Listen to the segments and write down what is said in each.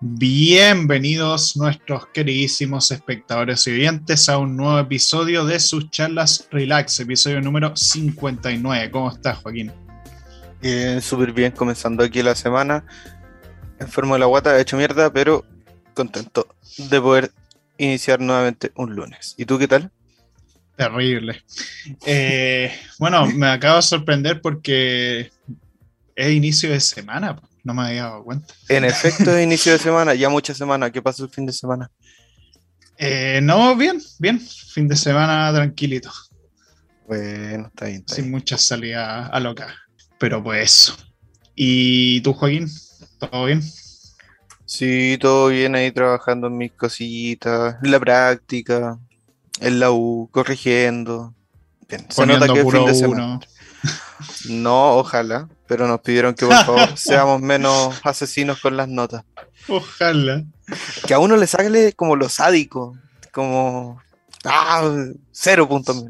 Bienvenidos nuestros queridísimos espectadores y oyentes a un nuevo episodio de sus charlas Relax, episodio número 59. ¿Cómo estás, Joaquín? Bien, súper bien, comenzando aquí la semana. Enfermo de la guata, he hecho mierda, pero contento de poder iniciar nuevamente un lunes. ¿Y tú qué tal? Terrible. Eh, bueno, me acabo de sorprender porque es inicio de semana. No me había dado cuenta. En efecto, es inicio de semana, ya mucha semana. ¿Qué pasó el fin de semana? Eh, no, bien, bien. Fin de semana tranquilito. Bueno, está bien. Sin muchas salidas a loca. Pero pues. ¿Y tú, Joaquín? ¿Todo bien? Sí, todo bien ahí trabajando en mis cositas, en la práctica, en la U, corrigiendo. Bien, se nota que es fin de semana. No, ojalá, pero nos pidieron que por favor seamos menos asesinos con las notas. Ojalá. Que a uno le sale como lo sádico, como ah, cero puntos.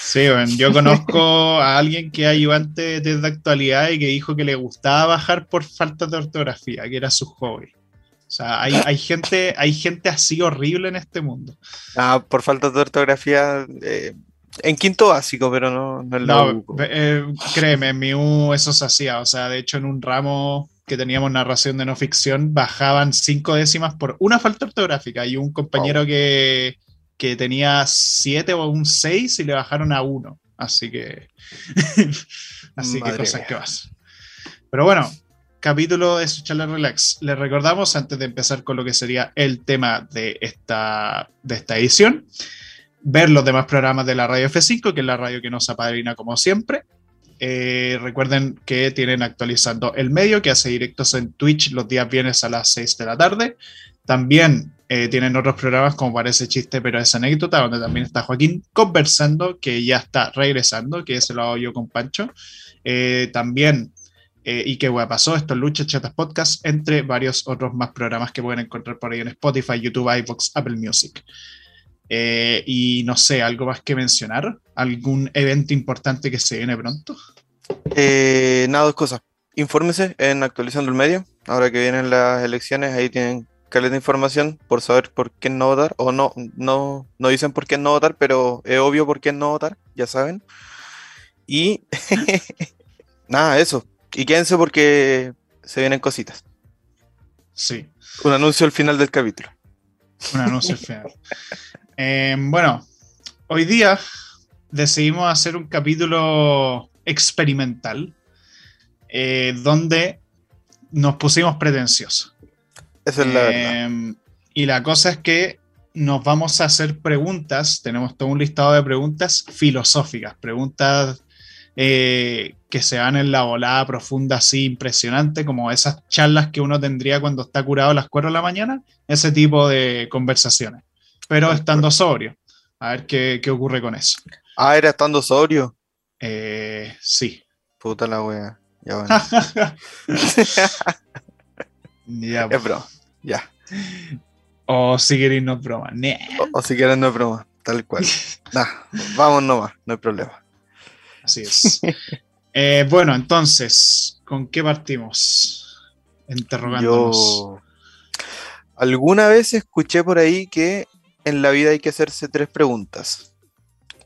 Sí, bueno, yo conozco a alguien que es ayudante desde actualidad y que dijo que le gustaba bajar por falta de ortografía, que era su hobby. O sea, hay, gente, hay gente así horrible en este mundo. Ah, por falta de ortografía, eh, en quinto básico, pero no, no en la no, eh, créeme, en mi U eso se hacía. O sea, de hecho, en un ramo que teníamos narración de no ficción, bajaban cinco décimas por una falta ortográfica y un compañero que, que, tenía siete o un seis y le bajaron a uno. Así que. Así que cosas que vas. Pero bueno, capítulo de Charla Relax. Les recordamos, antes de empezar con lo que sería el tema de esta, de esta edición, ver los demás programas de la radio F5, que es la radio que nos apadrina como siempre. Eh, recuerden que tienen actualizando el medio, que hace directos en Twitch los días viernes a las 6 de la tarde. También eh, tienen otros programas como Parece Chiste, pero es anécdota, donde también está Joaquín conversando, que ya está regresando, que se lo hago yo con Pancho. Eh, también, y qué hueá pasó, esto es Lucha Chatas Podcast, entre varios otros más programas que pueden encontrar por ahí en Spotify, YouTube, iVoox, Apple Music. Eh, y no sé, ¿algo más que mencionar? ¿Algún evento importante que se viene pronto? Eh, nada, dos cosas. Infórmese en Actualizando el Medio. Ahora que vienen las elecciones, ahí tienen caleta de información por saber por qué no votar. O no, no, no dicen por qué no votar, pero es obvio por qué no votar, ya saben. Y nada, eso. Y quédense porque se vienen cositas. Sí. Un anuncio al final del capítulo. Un anuncio al final. Eh, bueno, hoy día decidimos hacer un capítulo experimental eh, donde nos pusimos pretenciosos. Esa es la verdad. Eh, y la cosa es que nos vamos a hacer preguntas, tenemos todo un listado de preguntas filosóficas, preguntas que se van en la volada profunda así impresionante, como esas charlas que uno tendría cuando está curado a las 4 de la mañana, ese tipo de conversaciones pero estando sobrio. A ver qué, ocurre con eso. Ah, era estando sobrio. Eh, sí. Puta la wea. Ya bueno. ya, es broma. Ya. O si queréis no es broma. O, si queréis no es broma. Tal cual. nah, vamos nomás, no hay problema. Así es. Eh, bueno, entonces, ¿con qué partimos? Interrogándonos. Yo... Alguna vez escuché por ahí que en la vida hay que hacerse tres preguntas.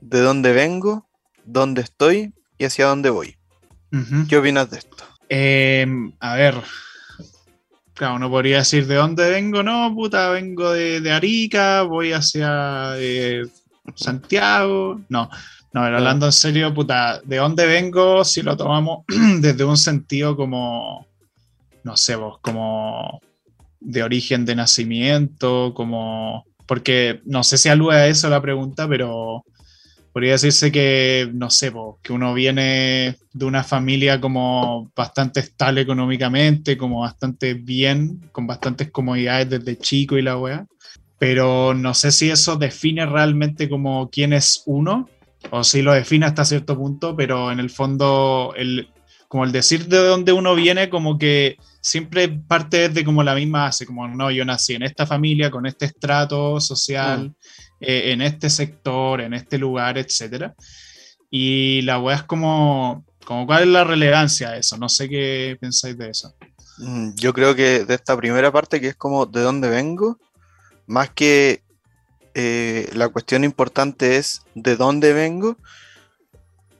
¿De dónde vengo? ¿Dónde estoy? ¿Y hacia dónde voy? ¿Qué opinas de esto? Em, a ver. Claro, uno podría decir de dónde vengo, no, puta, vengo de, Arica, voy hacia eh, Santiago. No, no, pero hablando en serio, puta, ¿de dónde vengo si lo tomamos desde un sentido como, no sé vos, como de origen de nacimiento, como porque no sé si alude a eso la pregunta, pero podría decirse que, no sé, que uno viene de una familia como bastante estable económicamente, como bastante bien, con bastantes comodidades desde chico y la weá. Pero no sé si eso define realmente como quién es uno, o si lo define hasta cierto punto, pero en el fondo, el, como el decir de dónde uno viene, como que siempre parte de como la misma base, como no, yo nací en esta familia, con este estrato social, mm. eh, en este sector, en este lugar, etc. Y la weá es como, Como cuál es la relevancia de eso, no sé qué pensáis de eso. Mm, yo creo que de esta primera parte, que es como de dónde vengo, más que eh, la cuestión importante es de dónde vengo,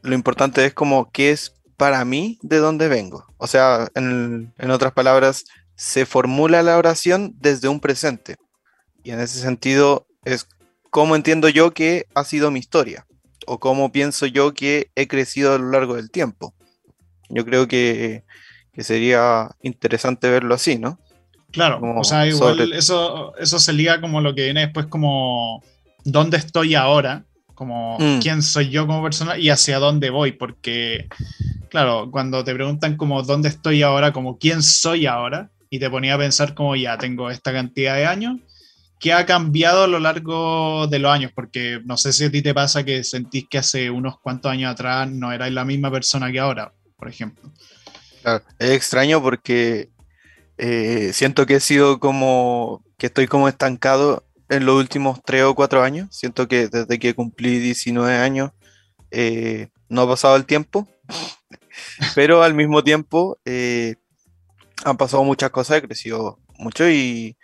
lo importante es como qué es para mí de dónde vengo. O sea, en, en otras palabras, se formula la oración desde un presente. Y en ese sentido es cómo entiendo yo que ha sido mi historia o cómo pienso yo que he crecido a lo largo del tiempo. Yo creo que, sería interesante verlo así, ¿no? Claro, o sea, igual eso, eso se liga como lo que viene después como dónde estoy ahora, como mm. quién soy yo como persona y hacia dónde voy, porque, claro, cuando te preguntan como dónde estoy ahora, como quién soy ahora, y te ponía a pensar como ya tengo esta cantidad de años, ¿qué ha cambiado a lo largo de los años? Porque no sé si a ti te pasa que sentís que hace unos cuantos años atrás no erais la misma persona que ahora, por ejemplo. Claro, es extraño porque eh, siento que he sido como, que estoy como estancado en los últimos tres o cuatro años. Siento que desde que cumplí 19 años eh, no ha pasado el tiempo, pero al mismo tiempo eh, han pasado muchas cosas, he crecido mucho y,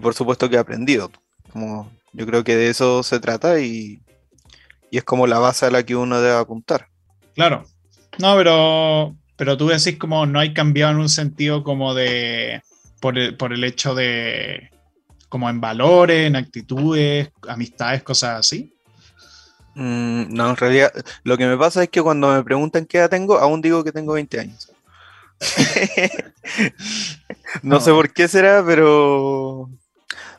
por supuesto que he aprendido. Como yo creo que de eso se trata y, es como la base a la que uno debe apuntar. Claro. No, pero, pero tú decís como no hay cambiado en un sentido como de, por el, por el hecho de, como en valores, en actitudes, amistades, cosas así. Mm, no, en realidad lo que me pasa es que cuando me preguntan qué edad tengo, aún digo que tengo 20 años. no, sé por qué será, pero.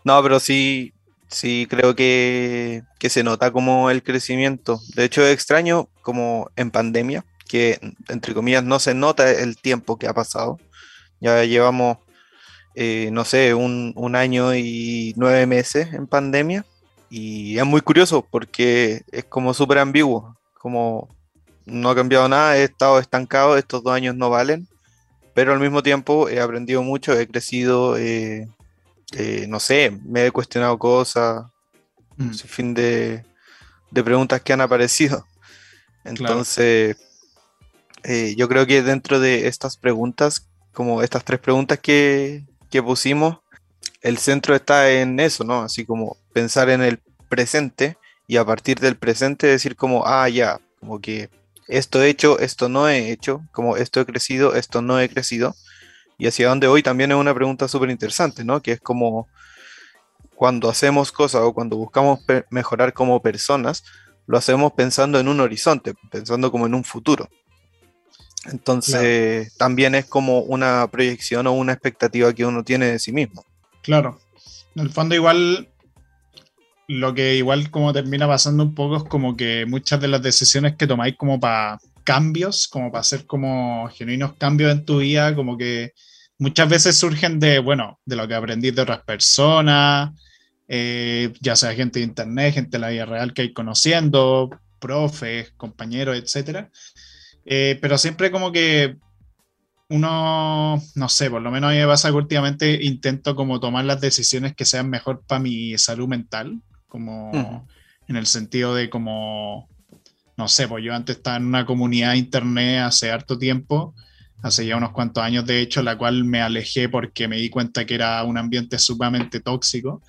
No, pero sí, sí creo que, se nota como el crecimiento. De hecho, es extraño como en pandemia, que entre comillas no se nota el tiempo que ha pasado. Ya llevamos, eh, no sé, un, un, año y nueve meses en pandemia. Y es muy curioso porque es como súper ambiguo. Como no ha cambiado nada, he estado estancado, estos dos años no valen pero al mismo tiempo he aprendido mucho, he crecido, eh, eh, no sé, me he cuestionado cosas, mm. un fin de, preguntas que han aparecido. Entonces, eh, yo creo que dentro de estas preguntas, como estas tres preguntas que, que pusimos, el centro está en eso, ¿no? Así como pensar en el presente y a partir del presente decir como, ah, ya, como que esto he hecho, esto no he hecho, como esto he crecido, esto no he crecido, y hacia dónde voy también es una pregunta súper interesante, ¿no? Que es como cuando hacemos cosas o cuando buscamos mejorar como personas, lo hacemos pensando en un horizonte, pensando como en un futuro. Entonces, también es como una proyección o una expectativa que uno tiene de sí mismo. Claro. En el fondo, igual lo que igual como termina pasando un poco es como que muchas de las decisiones que tomáis como para cambios, como para hacer como genuinos cambios en tu vida, como que muchas veces surgen de, bueno, de lo que aprendí de otras personas, eh, ya sea gente de internet, gente de la vida real que hay conociendo, profes, compañeros, etc. Eh, pero siempre como que uno, no sé, por lo menos a mí me pasa que últimamente intento como tomar las decisiones que sean mejor para mi salud mental, como en el sentido de como, no sé, pues yo antes estaba en una comunidad internet hace harto tiempo, hace ya unos cuantos años de hecho, la cual me alejé porque me di cuenta que era un ambiente sumamente tóxico.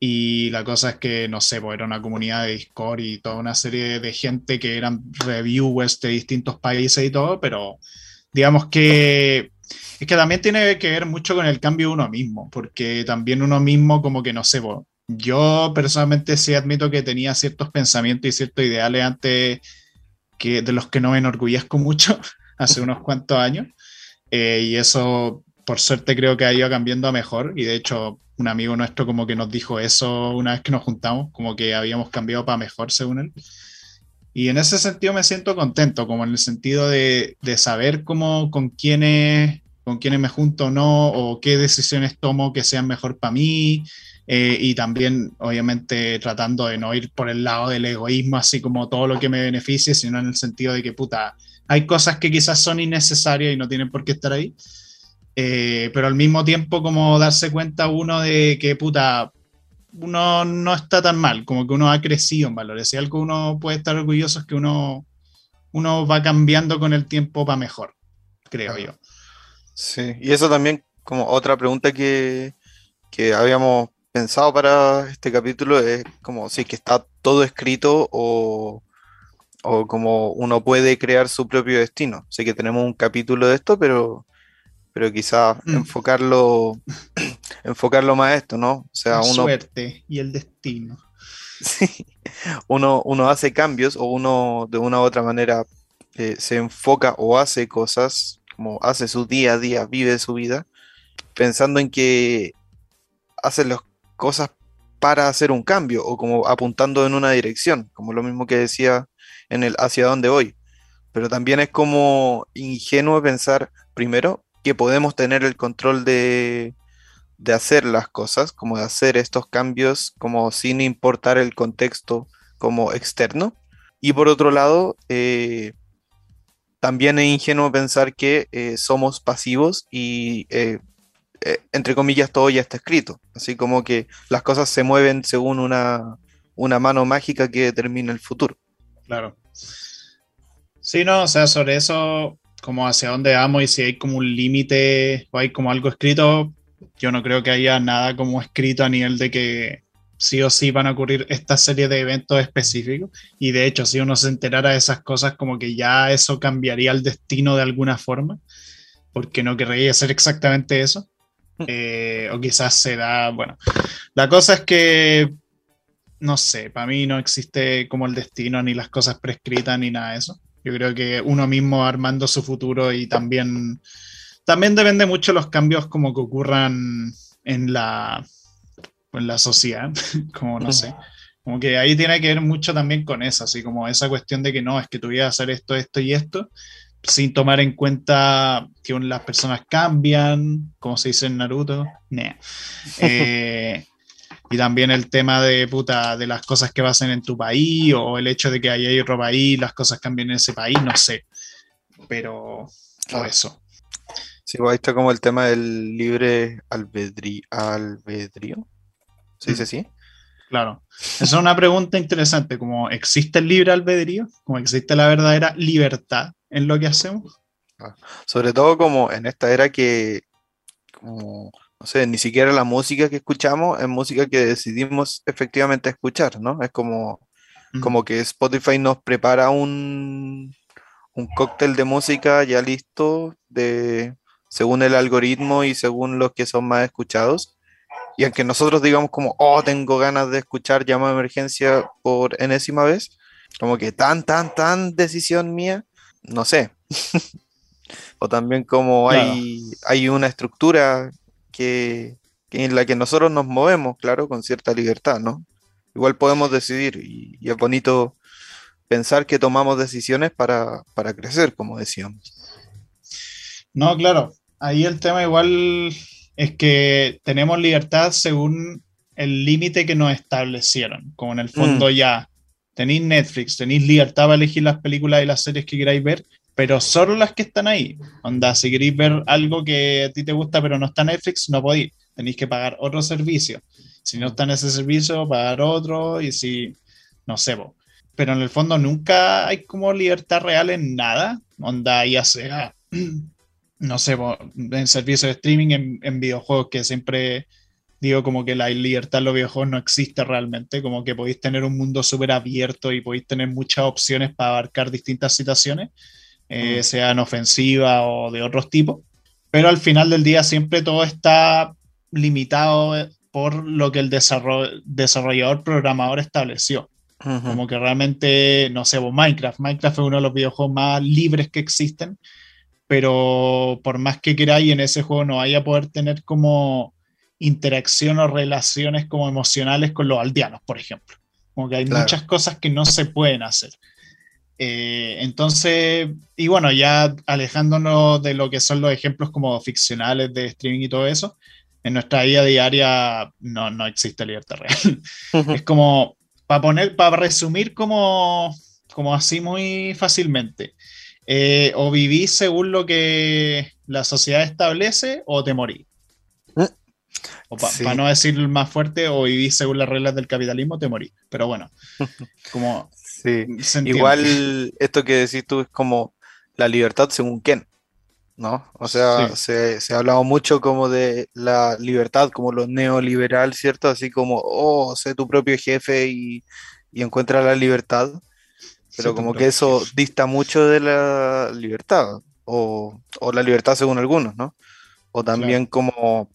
Y la cosa es que, no sé, pues era una comunidad de Discord y toda una serie de gente que eran reviewers de distintos países y todo, pero digamos que es que también tiene que ver mucho con el cambio de uno mismo, porque también uno mismo como que, no sé, pues, yo personalmente sí admito que tenía ciertos pensamientos y ciertos ideales antes que, de los que no me enorgullezco mucho hace unos cuantos años. Eh, y eso, por suerte, creo que ha ido cambiando a mejor. Y de hecho, un amigo nuestro como que nos dijo eso una vez que nos juntamos, como que habíamos cambiado para mejor, según él. Y en ese sentido me siento contento, como en el sentido de, de saber cómo, con quiénes, con quiénes me junto o no, o qué decisiones tomo que sean mejor para mí, eh, y también, obviamente, tratando de no ir por el lado del egoísmo, así como todo lo que me beneficie, sino en el sentido de que, puta, hay cosas que quizás son innecesarias y no tienen por qué estar ahí. Eh, pero al mismo tiempo, como darse cuenta uno de que, puta, uno no está tan mal, como que uno ha crecido en valores. Si algo uno puede estar orgulloso es que uno, uno va cambiando con el tiempo para mejor, creo yo. Sí, y eso también como otra pregunta que, que habíamos pensado para este capítulo es como si que está todo escrito o, o como uno puede crear su propio destino. Sé que tenemos un capítulo de esto, pero, pero quizás mm. enfocarlo, enfocarlo más a esto, ¿no? O sea, La suerte y el destino. Sí, uno, uno hace cambios o uno de una u otra manera eh, se enfoca o hace cosas, como hace su día a día, vive su vida, pensando en que hace las cosas para hacer un cambio o como apuntando en una dirección, como lo mismo que decía en el hacia dónde voy. Pero también es como ingenuo pensar, primero, que podemos tener el control de, de hacer las cosas, como de hacer estos cambios, como sin importar el contexto como externo. Y por otro lado, eh, también es ingenuo pensar que eh, somos pasivos y, eh, entre comillas, todo ya está escrito. Así como que las cosas se mueven según una, una mano mágica que determina el futuro. Claro. Sí, no, o sea, sobre eso, como hacia dónde vamos y si hay como un límite o hay como algo escrito, yo no creo que haya nada como escrito a nivel de que sí o sí van a ocurrir esta serie de eventos específicos. Y de hecho, si uno se enterara de esas cosas, como que ya eso cambiaría el destino de alguna forma, porque no querría ser exactamente eso. Hmm. Eh, o quizás se da, bueno, la cosa es que, no sé, para mí no existe como el destino, ni las cosas prescritas, ni nada de eso. Yo creo que uno mismo armando su futuro y también también depende mucho los cambios como que ocurran en la, en la sociedad, como no sé. Como que ahí tiene que ver mucho también con eso, así como esa cuestión de que no, es que tú ibas a hacer esto, esto y esto, sin tomar en cuenta que las personas cambian, como se dice en Naruto. Eh, y también el tema de puta, de las cosas que pasan en tu país, o el hecho de que haya otro país, las cosas cambien en ese país, no sé. Pero por eso. Sí, pues ahí está como el tema del libre albedrío. albedrío. ¿Se dice mm. así? Claro. Esa es una pregunta interesante, como ¿existe el libre albedrío? ¿Como existe la verdadera libertad en lo que hacemos? Ah, sobre todo como en esta era que, como, no sé, ni siquiera la música que escuchamos es música que decidimos efectivamente escuchar, ¿no? Es como, como que Spotify nos prepara un, un cóctel de música ya listo de según el algoritmo y según los que son más escuchados. Y aunque nosotros digamos como, oh, tengo ganas de escuchar llama de emergencia por enésima vez, como que tan, tan, tan decisión mía, no sé. o también como hay, hay una estructura que, en la que nosotros nos movemos, claro, con cierta libertad, ¿no? Igual podemos decidir y, y es bonito pensar que tomamos decisiones para, para crecer, como decíamos. No, claro, ahí el tema igual es que tenemos libertad según el límite que nos establecieron. Como en el fondo mm. ya tenéis Netflix, tenéis libertad para elegir las películas y las series que queráis ver, pero solo las que están ahí. Onda, si queréis ver algo que a ti te gusta pero no está en Netflix, no podéis. Tenéis que pagar otro servicio. Si no está en ese servicio, pagar otro y si, no sé, pero en el fondo nunca hay como libertad real en nada. Onda, ya sea no sé, en servicios de streaming, en, videojuegos, que siempre digo como que la libertad en los videojuegos no existe realmente, como que podéis tener un mundo súper abierto y podéis tener muchas opciones para abarcar distintas situaciones, eh, sean ofensivas o de otros tipos, pero al final del día siempre todo está limitado por lo que el desarrollador programador estableció. Como que realmente, no sé, Minecraft. Minecraft es uno de los videojuegos más libres que existen pero por más que queráis en ese juego no vaya a poder tener como interacción o relaciones como emocionales con los aldeanos, por ejemplo. Como que hay muchas cosas que no se pueden hacer. Eh, entonces, y bueno, ya alejándonos de lo que son los ejemplos como ficcionales de streaming y todo eso, en nuestra vida diaria no, no existe libertad real. es como, para poner, para resumir como, como así muy fácilmente, eh, o vivís según lo que la sociedad establece o te morís. Mm. O para no decir más fuerte, o vivís según las reglas del capitalismo, te morís. Pero bueno, como Sí, igual esto que decís tú es como la libertad según quién, ¿no? O sea, se, ha hablado mucho como de la libertad, como lo neoliberal, ¿cierto? Así como, oh, sé tu propio jefe y, encuentra la libertad, pero como que eso dista mucho de la libertad, o, la libertad según algunos, ¿no? O también como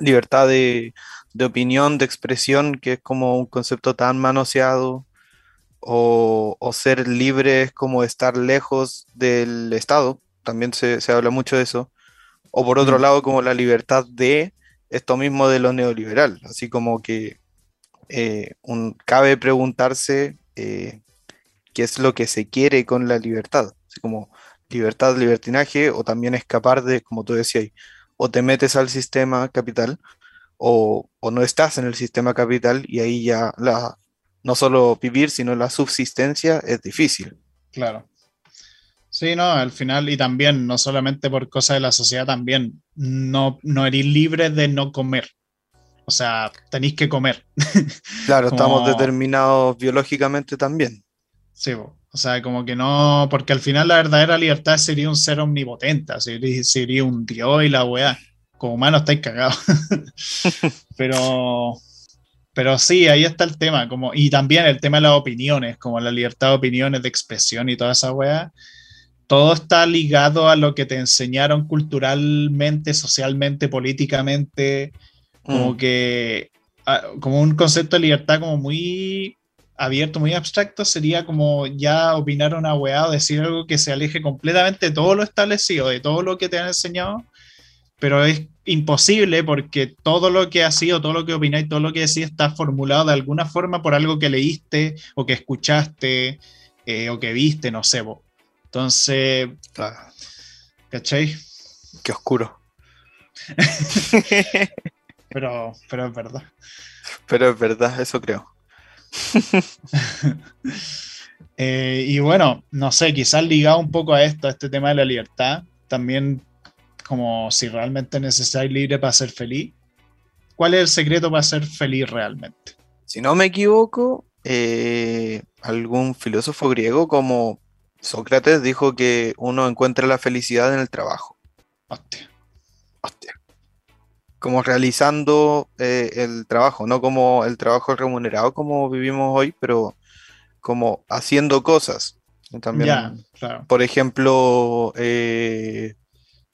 libertad de, de opinión, de expresión, que es como un concepto tan manoseado o, ser libre es como estar lejos del Estado, también se, habla mucho de eso, o por otro mm. lado como la libertad de esto mismo de lo neoliberal, así como que eh, un, cabe preguntarse eh, qué es lo que se quiere con la libertad, así como libertad, libertinaje, o también escapar de, como tú decías, o te metes al sistema capital, o, o, no estás en el sistema capital y ahí ya la, no solo vivir, sino la subsistencia es difícil. Claro. Sí, no, al final, y también, no solamente por cosas de la sociedad, también, no, no eres libre de no comer. O sea, tenéis que comer. Claro, estamos determinados biológicamente también. Sí, o sea, como que no, porque al final la verdadera libertad sería un ser omnipotente, sería, sería un dios y la weá. Como humano estáis cagados. Pero, pero sí, ahí está el tema, como, y también el tema de las opiniones, como la libertad de opiniones, de expresión y toda esa weá. Todo está ligado a lo que te enseñaron culturalmente, socialmente, políticamente, como mm. que, ah, como un concepto de libertad como muy abierto, muy abstracto, sería como ya opinar una weá o decir algo que se aleje completamente de todo lo establecido, de todo lo que te han enseñado, pero es imposible porque todo lo que ha sido, todo lo que opináis, todo lo que decís está formulado de alguna forma por algo que leíste o que escuchaste eh, o que viste, no sé. Vos. Entonces, ¿cachai? Qué oscuro. pero, pero es verdad. Pero es verdad, eso creo. Eh, y bueno, no sé, quizás ligado un poco a esto, a este tema de la libertad, también como si realmente necesitáis libre para ser feliz. ¿Cuál es el secreto para ser feliz realmente? Si no me equivoco, eh, algún filósofo griego como Sócrates dijo que uno encuentra la felicidad en el trabajo. Hostia. Hostia. Como realizando eh, el trabajo, no como el trabajo remunerado como vivimos hoy, pero como haciendo cosas. También, por ejemplo, eh,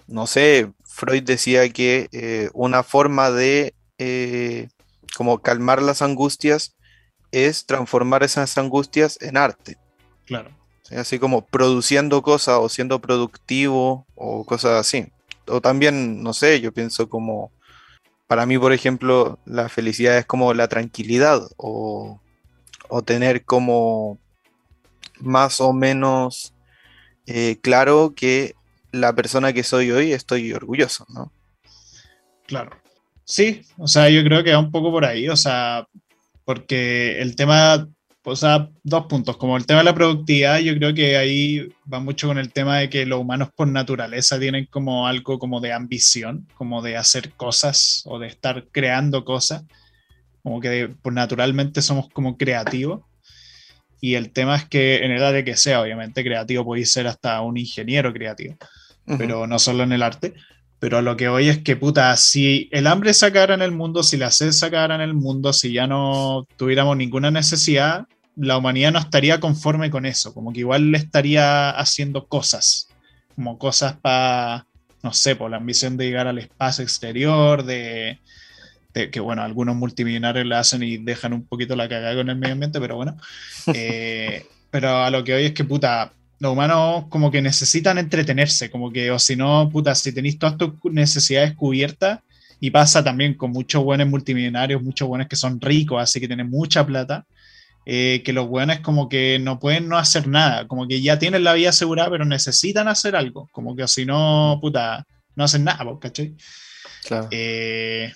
no sé, Freud decía que eh, una forma de eh, como calmar las angustias es transformar esas angustias en arte. Claro. Así como produciendo cosas o siendo productivo o cosas así. O también, no sé, yo pienso como, para mí, por ejemplo, la felicidad es como la tranquilidad o, o tener como más o menos eh, claro que la persona que soy hoy estoy orgulloso, ¿no? Claro. Sí, o sea, yo creo que va un poco por ahí, o sea, porque el tema, o sea, dos puntos, como el tema de la productividad, yo creo que ahí va mucho con el tema de que los humanos por naturaleza tienen como algo como de ambición, como de hacer cosas o de estar creando cosas, como que por naturalmente somos como creativos. Y el tema es que en el área que sea, obviamente creativo puede ser hasta un ingeniero creativo pero no solo en el arte. Pero lo que hoy es que, puta, si el hambre se acabara en el mundo, si la sed se acabara en el mundo, si ya no tuviéramos ninguna necesidad, la humanidad no estaría conforme con eso, como que igual le estaría haciendo cosas, como cosas para, no sé, por la ambición de llegar al espacio exterior, de, que bueno, algunos multimillonarios la hacen y dejan un poquito la cagada con el medio ambiente, pero bueno. Eh, pero a lo que hoy es que, puta, los humanos como que necesitan entretenerse, como que, o si no, puta, si tenéis todas tus necesidades cubiertas, y pasa también con muchos buenos multimillonarios, muchos buenos que son ricos, así que tienen mucha plata, eh, que los buenos como que no pueden no hacer nada, como que ya tienen la vida asegurada, pero necesitan hacer algo, como que o si no, puta, no hacen nada, ¿cachai? Claro. Eh,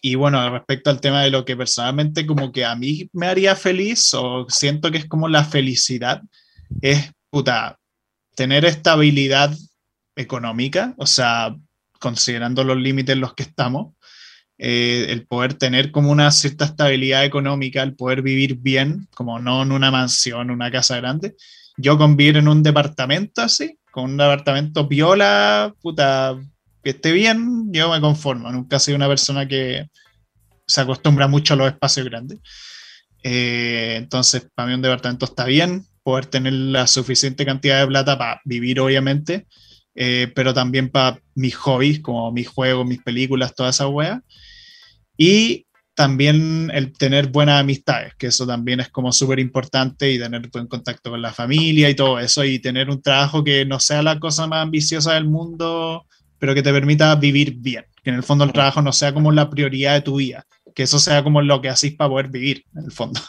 y bueno, respecto al tema de lo que personalmente como que a mí me haría feliz, o siento que es como la felicidad, es, puta, tener estabilidad económica, o sea, considerando los límites en los que estamos, eh, el poder tener como una cierta estabilidad económica, el poder vivir bien, como no en una mansión, una casa grande. Yo con vivir en un departamento así, con un departamento viola, puta, que esté bien, yo me conformo. Nunca he sido una persona que se acostumbra mucho a los espacios grandes. Eh, entonces, para mí un departamento está bien, poder tener la suficiente cantidad de plata para vivir, obviamente, eh, pero también para mis hobbies, como mis juegos, mis películas, toda esa wea. Y también el tener buenas amistades, que eso también es como súper importante y tener buen contacto con la familia y todo eso, y tener un trabajo que no sea la cosa más ambiciosa del mundo, pero que te permita vivir bien, que en el fondo el trabajo no sea como la prioridad de tu vida, que eso sea como lo que hacís para poder vivir, en el fondo.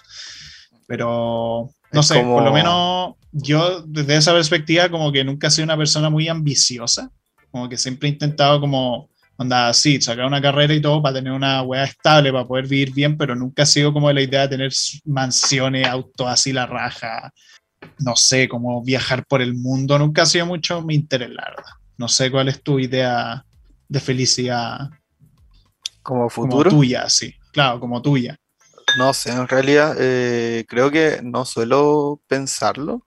Pero, no sé, por lo menos yo desde esa perspectiva como que nunca he sido una persona muy ambiciosa, como que siempre he intentado como, onda, sí, sacar una carrera y todo para tener una weá estable, para poder vivir bien, pero nunca ha sido como la idea de tener mansiones, autos así la raja, no sé, como viajar por el mundo, nunca ha sido mucho mi interés, la verdad. No sé cuál es tu idea de felicidad. Como futuro. Como tuya, sí, claro, como tuya. No sé, en realidad eh, creo que no suelo pensarlo.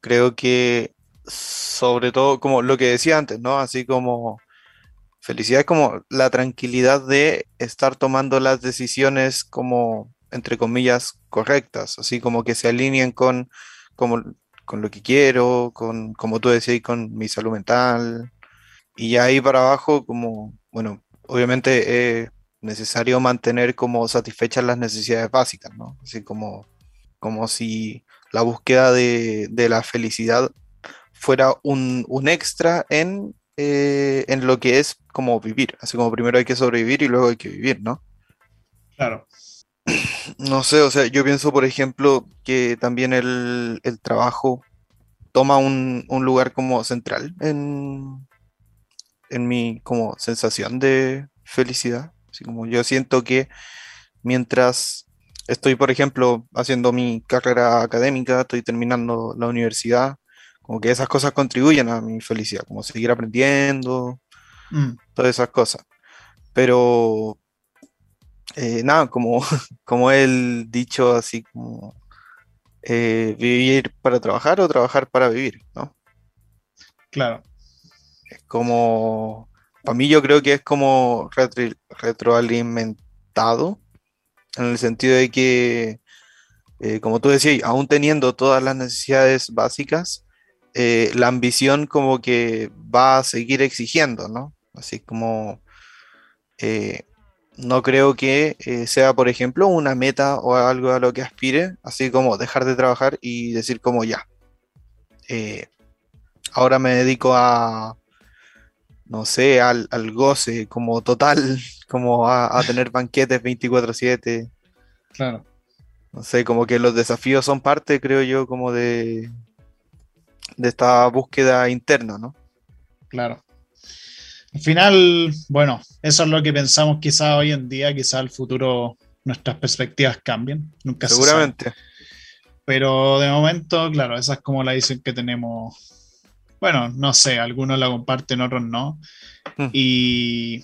Creo que sobre todo, como lo que decía antes, ¿no? Así como felicidad es como la tranquilidad de estar tomando las decisiones como, entre comillas, correctas, así como que se alineen con, como, con lo que quiero, con, como tú decías, con mi salud mental. Y ahí para abajo, como, bueno, obviamente es necesario mantener como satisfechas las necesidades básicas, ¿no? Así como, como si la búsqueda de, la felicidad fuera un, extra en, eh, en lo que es como vivir. Así como primero hay que sobrevivir y luego hay que vivir, ¿no? Claro. No sé, o sea, yo pienso, por ejemplo, que también el, trabajo toma un, lugar como central en, en mi como sensación de felicidad. Así como yo siento que mientras estoy, por ejemplo, haciendo mi carrera académica, estoy terminando la universidad, como que esas cosas contribuyen a mi felicidad, como seguir aprendiendo, mm. todas esas cosas. Pero eh, nada, como, como el dicho así como eh, vivir para trabajar o trabajar para vivir, ¿no? Claro. Es como, para mí yo creo que es como retroalimentado, en el sentido de que, eh, como tú decías, aún teniendo todas las necesidades básicas, la ambición como que va a seguir exigiendo, ¿no? Así como no creo que eh, sea, por ejemplo, una meta o algo a lo que aspire, así como dejar de trabajar y decir como ya. Eh, ahora me dedico a, no sé, al, goce como total, como a, tener banquetes 24/7. Claro. No sé, como que los desafíos son parte, creo yo, como de, de esta búsqueda interna, ¿no? Claro. Al final, bueno, eso es lo que pensamos quizá hoy en día, quizá el futuro nuestras perspectivas cambien, nunca Seguramente. Pero de momento, claro, esa es como la visión que tenemos. Bueno, no sé, algunos la comparten, otros no. Hmm. Y.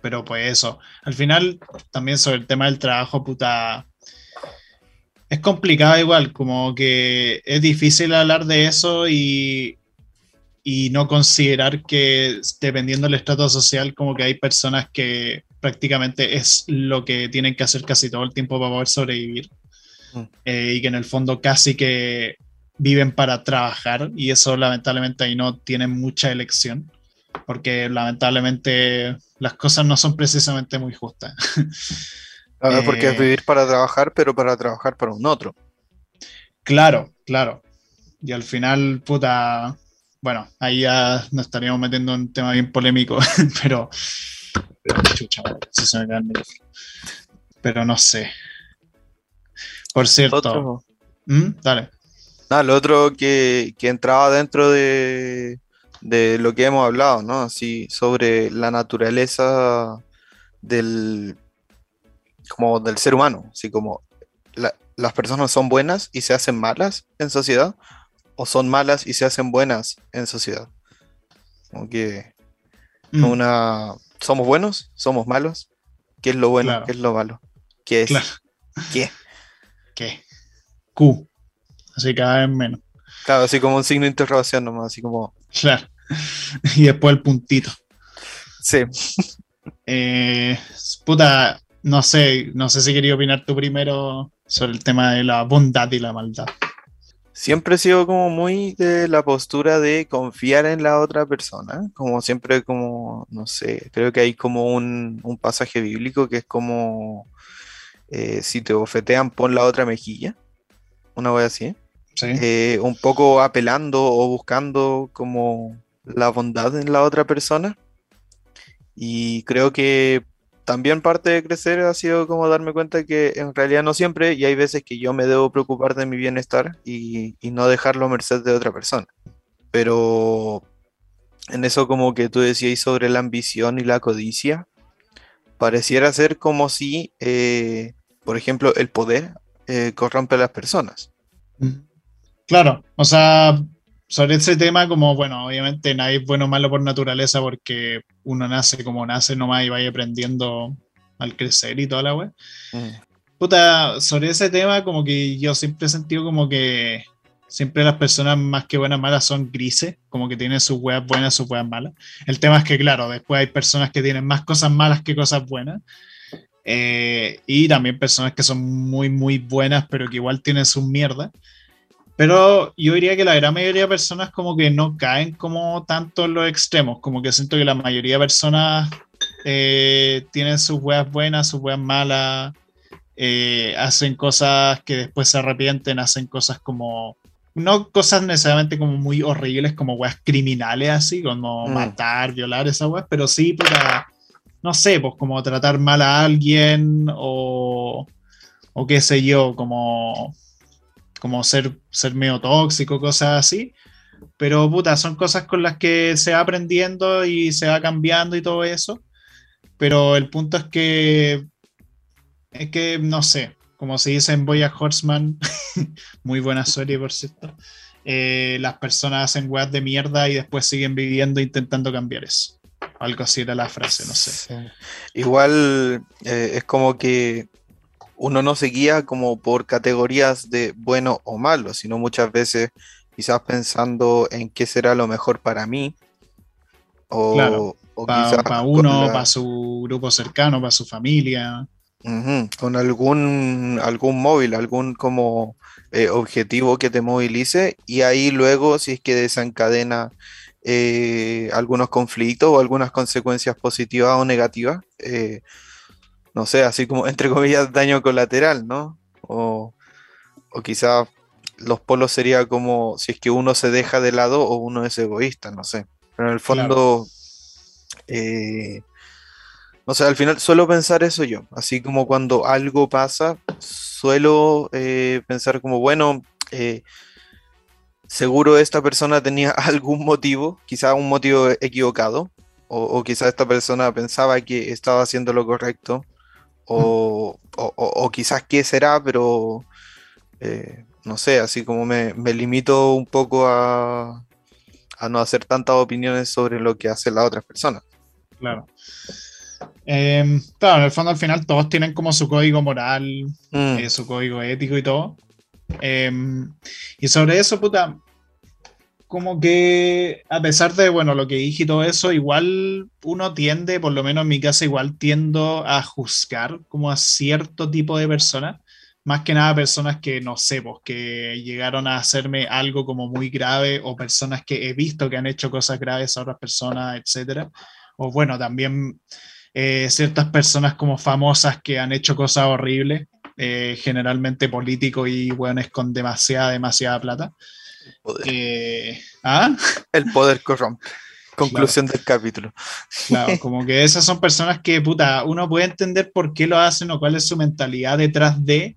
Pero pues eso. Al final, también sobre el tema del trabajo, puta. Es complicado igual, como que es difícil hablar de eso y y no considerar que dependiendo del estrato social, como que hay personas que prácticamente es lo que tienen que hacer casi todo el tiempo para poder sobrevivir mm. eh, y que en el fondo casi que viven para trabajar y eso lamentablemente ahí no tienen mucha elección porque lamentablemente las cosas no son precisamente muy justas. Claro, porque es eh, vivir para trabajar, pero para trabajar para un otro. Claro, claro. Y al final, puta, bueno, ahí ya nos estaríamos metiendo en un tema bien polémico, pero, pero no sé. Por cierto, ¿Mm? dale. Nada, lo otro que, entraba dentro de, lo que hemos hablado, ¿no? Así sobre la naturaleza del como del ser humano, así como las personas son buenas y se hacen malas en sociedad, o son malas y se hacen buenas en sociedad. Como que mm. una somos buenos, somos malos, ¿Qué es lo bueno? Claro. ¿Qué es lo malo? ¿Qué es? Claro. ¿Qué? ¿Qué? Q. Así cada vez menos. Claro, así como un signo de interrogación nomás, así como... Claro. Y después el puntito. Sí. Eh, puta, no sé, no sé si quería opinar tú primero sobre el tema de la bondad y la maldad. Siempre he sido como muy de la postura de confiar en la otra persona, como siempre como, no sé, creo que hay como un, un pasaje bíblico que es como, eh, si te bofetean, pon la otra mejilla, una wea así, Sí. eh, un poco apelando o buscando como la bondad en la otra persona. Y creo que también parte de crecer ha sido como darme cuenta que en realidad no siempre, y hay veces que yo me debo preocupar de mi bienestar y, y no dejarlo a merced de otra persona. Pero en eso como que tú decías sobre la ambición y la codicia, pareciera ser como si, eh, por ejemplo, el poder eh, corrompe a las personas. Claro, o sea, sobre ese tema, como bueno, obviamente nadie es bueno o malo por naturaleza porque uno nace como nace nomás y vaya aprendiendo al crecer y toda la web. Mm. Puta, sobre ese tema, como que yo siempre he sentido como que siempre las personas más que buenas malas son grises, como que tienen sus weas buenas, sus weas malas. El tema es que, claro, después hay personas que tienen más cosas malas que cosas buenas. Eh, y también personas que son muy, muy buenas, pero que igual tienen sus mierdas. Pero yo diría que la gran mayoría de personas como que no caen como tanto en los extremos, como que siento que la mayoría de personas eh, tienen sus weas buenas, sus weas malas, eh, hacen cosas que después se arrepienten, hacen cosas como, no cosas necesariamente como muy horribles, como weas criminales así, como Mm. matar, violar, esas weas, pero sí para, no sé, pues como tratar mal a alguien o, o qué sé yo, como como ser, ser medio tóxico, cosas así. Pero puta, son cosas con las que se va aprendiendo y se va cambiando y todo eso. Pero el punto es que, es que, no sé, como se dice en Boya Horseman, muy buena serie por cierto, eh, las personas hacen weas de mierda y después siguen viviendo intentando cambiar eso. Algo así era la frase, no sé. Sí. Igual eh, es como que uno no se guía como por categorías de bueno o malo, sino muchas veces quizás pensando en qué será lo mejor para mí. O, Claro, o Para uno, la- para su grupo cercano, para su familia. Con algún, algún móvil, algún como eh, objetivo que te movilice y ahí luego si es que desencadena eh, algunos conflictos o algunas consecuencias positivas o negativas, eh, no sé, así como entre comillas daño colateral, ¿no? O, o quizás los polos sería como si es que uno se deja de lado o uno es egoísta, no sé. Pero en el Claro. fondo... eh, o sea, al final suelo pensar eso yo, así como cuando algo pasa, suelo eh, pensar como, bueno, eh, seguro esta persona tenía algún motivo, quizá un motivo equivocado, o, o quizá esta persona pensaba que estaba haciendo lo correcto, o, o- o- o quizás qué será, pero eh, no sé, así como me, me limito un poco a, a no hacer tantas opiniones sobre lo que hacen las otras personas. Claro. Em, claro, en el fondo al final todos tienen como su código moral, Mm, eh, su código ético y todo. Em, y sobre eso, puta, como que a pesar de, bueno, lo que dije y todo eso, igual uno tiende, por lo menos en mi casa, igual tiendo a juzgar como a cierto tipo de personas. Más que nada personas que no sé, pues, que llegaron a hacerme algo como muy grave o personas que he visto que han hecho cosas graves a otras personas, etcétera. O bueno, también eh, ciertas personas como famosas que han hecho cosas horribles, eh, generalmente políticos y buenos con demasiada, demasiada plata. Poder. Eh, ¿ah? El poder corrompe. Conclusión del capítulo. Claro, como que esas son personas que, puta, uno puede entender por qué lo hacen o cuál es su mentalidad detrás de,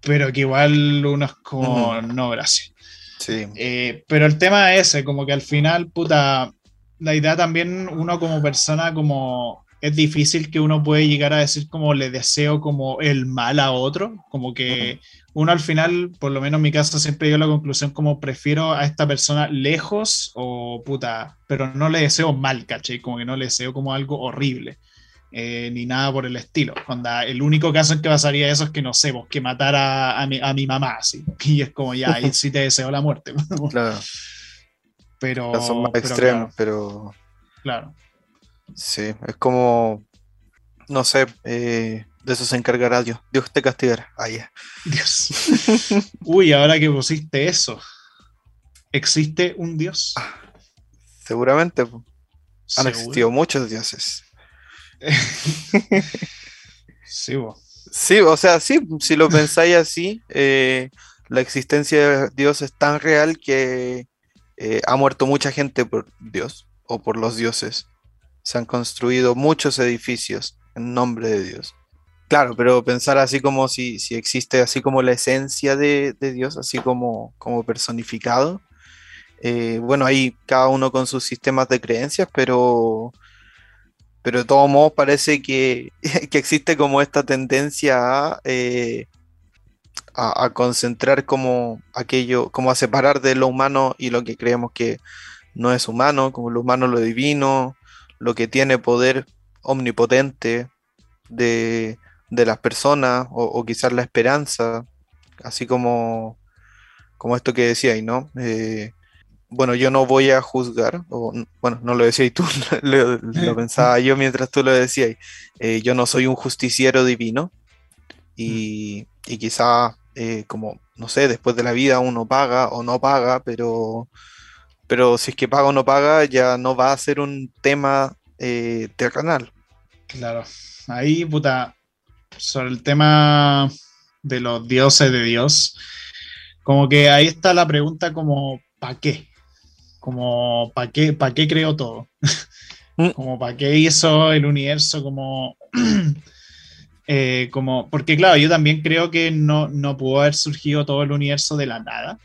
pero que igual uno es como, Ujú. no, gracias. Sí. Eh, pero el tema es ese, como que al final, puta, la idea también, uno como persona, como es difícil que uno puede llegar a decir como le deseo como el mal a otro, como que uno al final, por lo menos en mi caso, siempre a la conclusión como prefiero a esta persona lejos o puta, pero no le deseo mal, ¿cachai? Como que no le deseo como algo horrible. eh, ni nada por el estilo. Onda, el único caso en que pasaría eso es que no sé, vos, que matara a mi, a mi mamá, así. Y es como ya, ahí sí te deseo la muerte. Claro. Pero. Son más pero extremos, claro, pero claro. sí, es como, no sé, eh, de eso se encargará Dios. Dios te castigará. Ah. Dios. Uy, ahora que pusiste eso, ¿existe un Dios? Seguramente po. han ¿Seguro? existido muchos dioses. Sí, vos. Sí, o sea, sí, si lo pensáis así, eh, la existencia de Dios es tan real que eh, ha muerto mucha gente por Dios o por los dioses. Se han construido muchos edificios en nombre de Dios. Claro, pero pensar así como si, si existe así como la esencia de, de Dios, así como, como personificado. eh, bueno, ahí cada uno con sus sistemas de creencias, pero, pero de todos modos parece que, que existe como esta tendencia a, eh, a, a concentrar como aquello, como a separar de lo humano y lo que creemos que no es humano, como lo humano lo divino, lo que tiene poder omnipotente de, de las personas o, o quizás la esperanza, así como, como esto que decíais, ¿no? Eh, bueno, yo no voy a juzgar, o bueno, no lo decías tú, lo, lo pensaba yo mientras tú lo decías. Eh, yo no soy un justiciero divino y, y quizá, eh, como, no sé, después de la vida uno paga o no paga, pero, pero si es que paga o no paga, ya no va a ser un tema eh, terrenal. Claro. Ahí, puta, sobre el tema de los dioses de Dios, como que ahí está la pregunta como, ¿para qué? Como, ¿para qué, para qué creó todo? Mm. como, ¿para qué hizo el universo? Como, eh, como, porque claro, yo también creo que no, no pudo haber surgido todo el universo de la nada,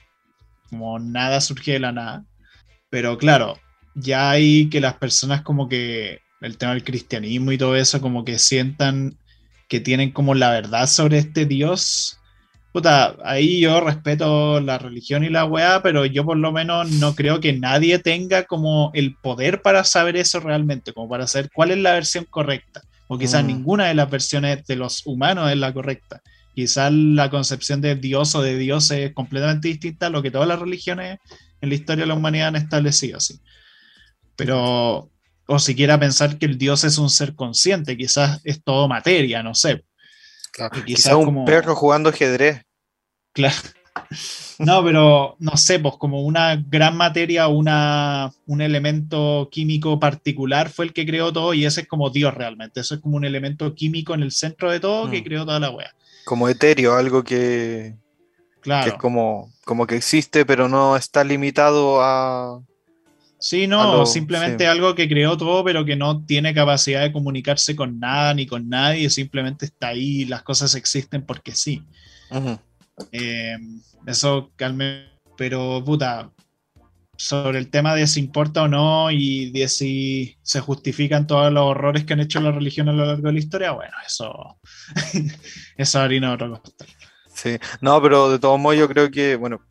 como nada surgió de la nada, pero claro, ya hay que las personas como que el tema del cristianismo y todo eso, como que sientan que tienen como la verdad sobre este Dios. Puta, ahí yo respeto la religión y la weá, pero yo por lo menos no creo que nadie tenga como el poder para saber eso realmente, como para saber cuál es la versión correcta. O quizás Mm. ninguna de las versiones de los humanos es la correcta. Quizás la concepción de Dios o de Dios es completamente distinta a lo que todas las religiones en la historia de la humanidad han establecido, así. Pero, o siquiera pensar que el Dios es un ser consciente, quizás es todo materia, no sé. Quizás un como- perro jugando ajedrez. Claro. No, pero no sé, pues como una gran materia, una, un elemento químico particular fue el que creó todo y ese es como Dios realmente. Eso es como un elemento químico en el centro de todo que Mm. creó toda la wea. Como etéreo, algo que, que Claro. es como, como que existe, pero no está limitado a. Sí, no, lo- simplemente sí. algo que creó todo, pero que no tiene capacidad de comunicarse con nada ni con nadie, simplemente está ahí, las cosas existen porque sí. Eh, eso calme, pero puta, sobre el tema de si importa o no y de si se justifican todos los horrores que han hecho la religión a lo largo de la historia, bueno, eso, eso harina de otro costal. Sí, no, pero de todos modos yo creo que, bueno,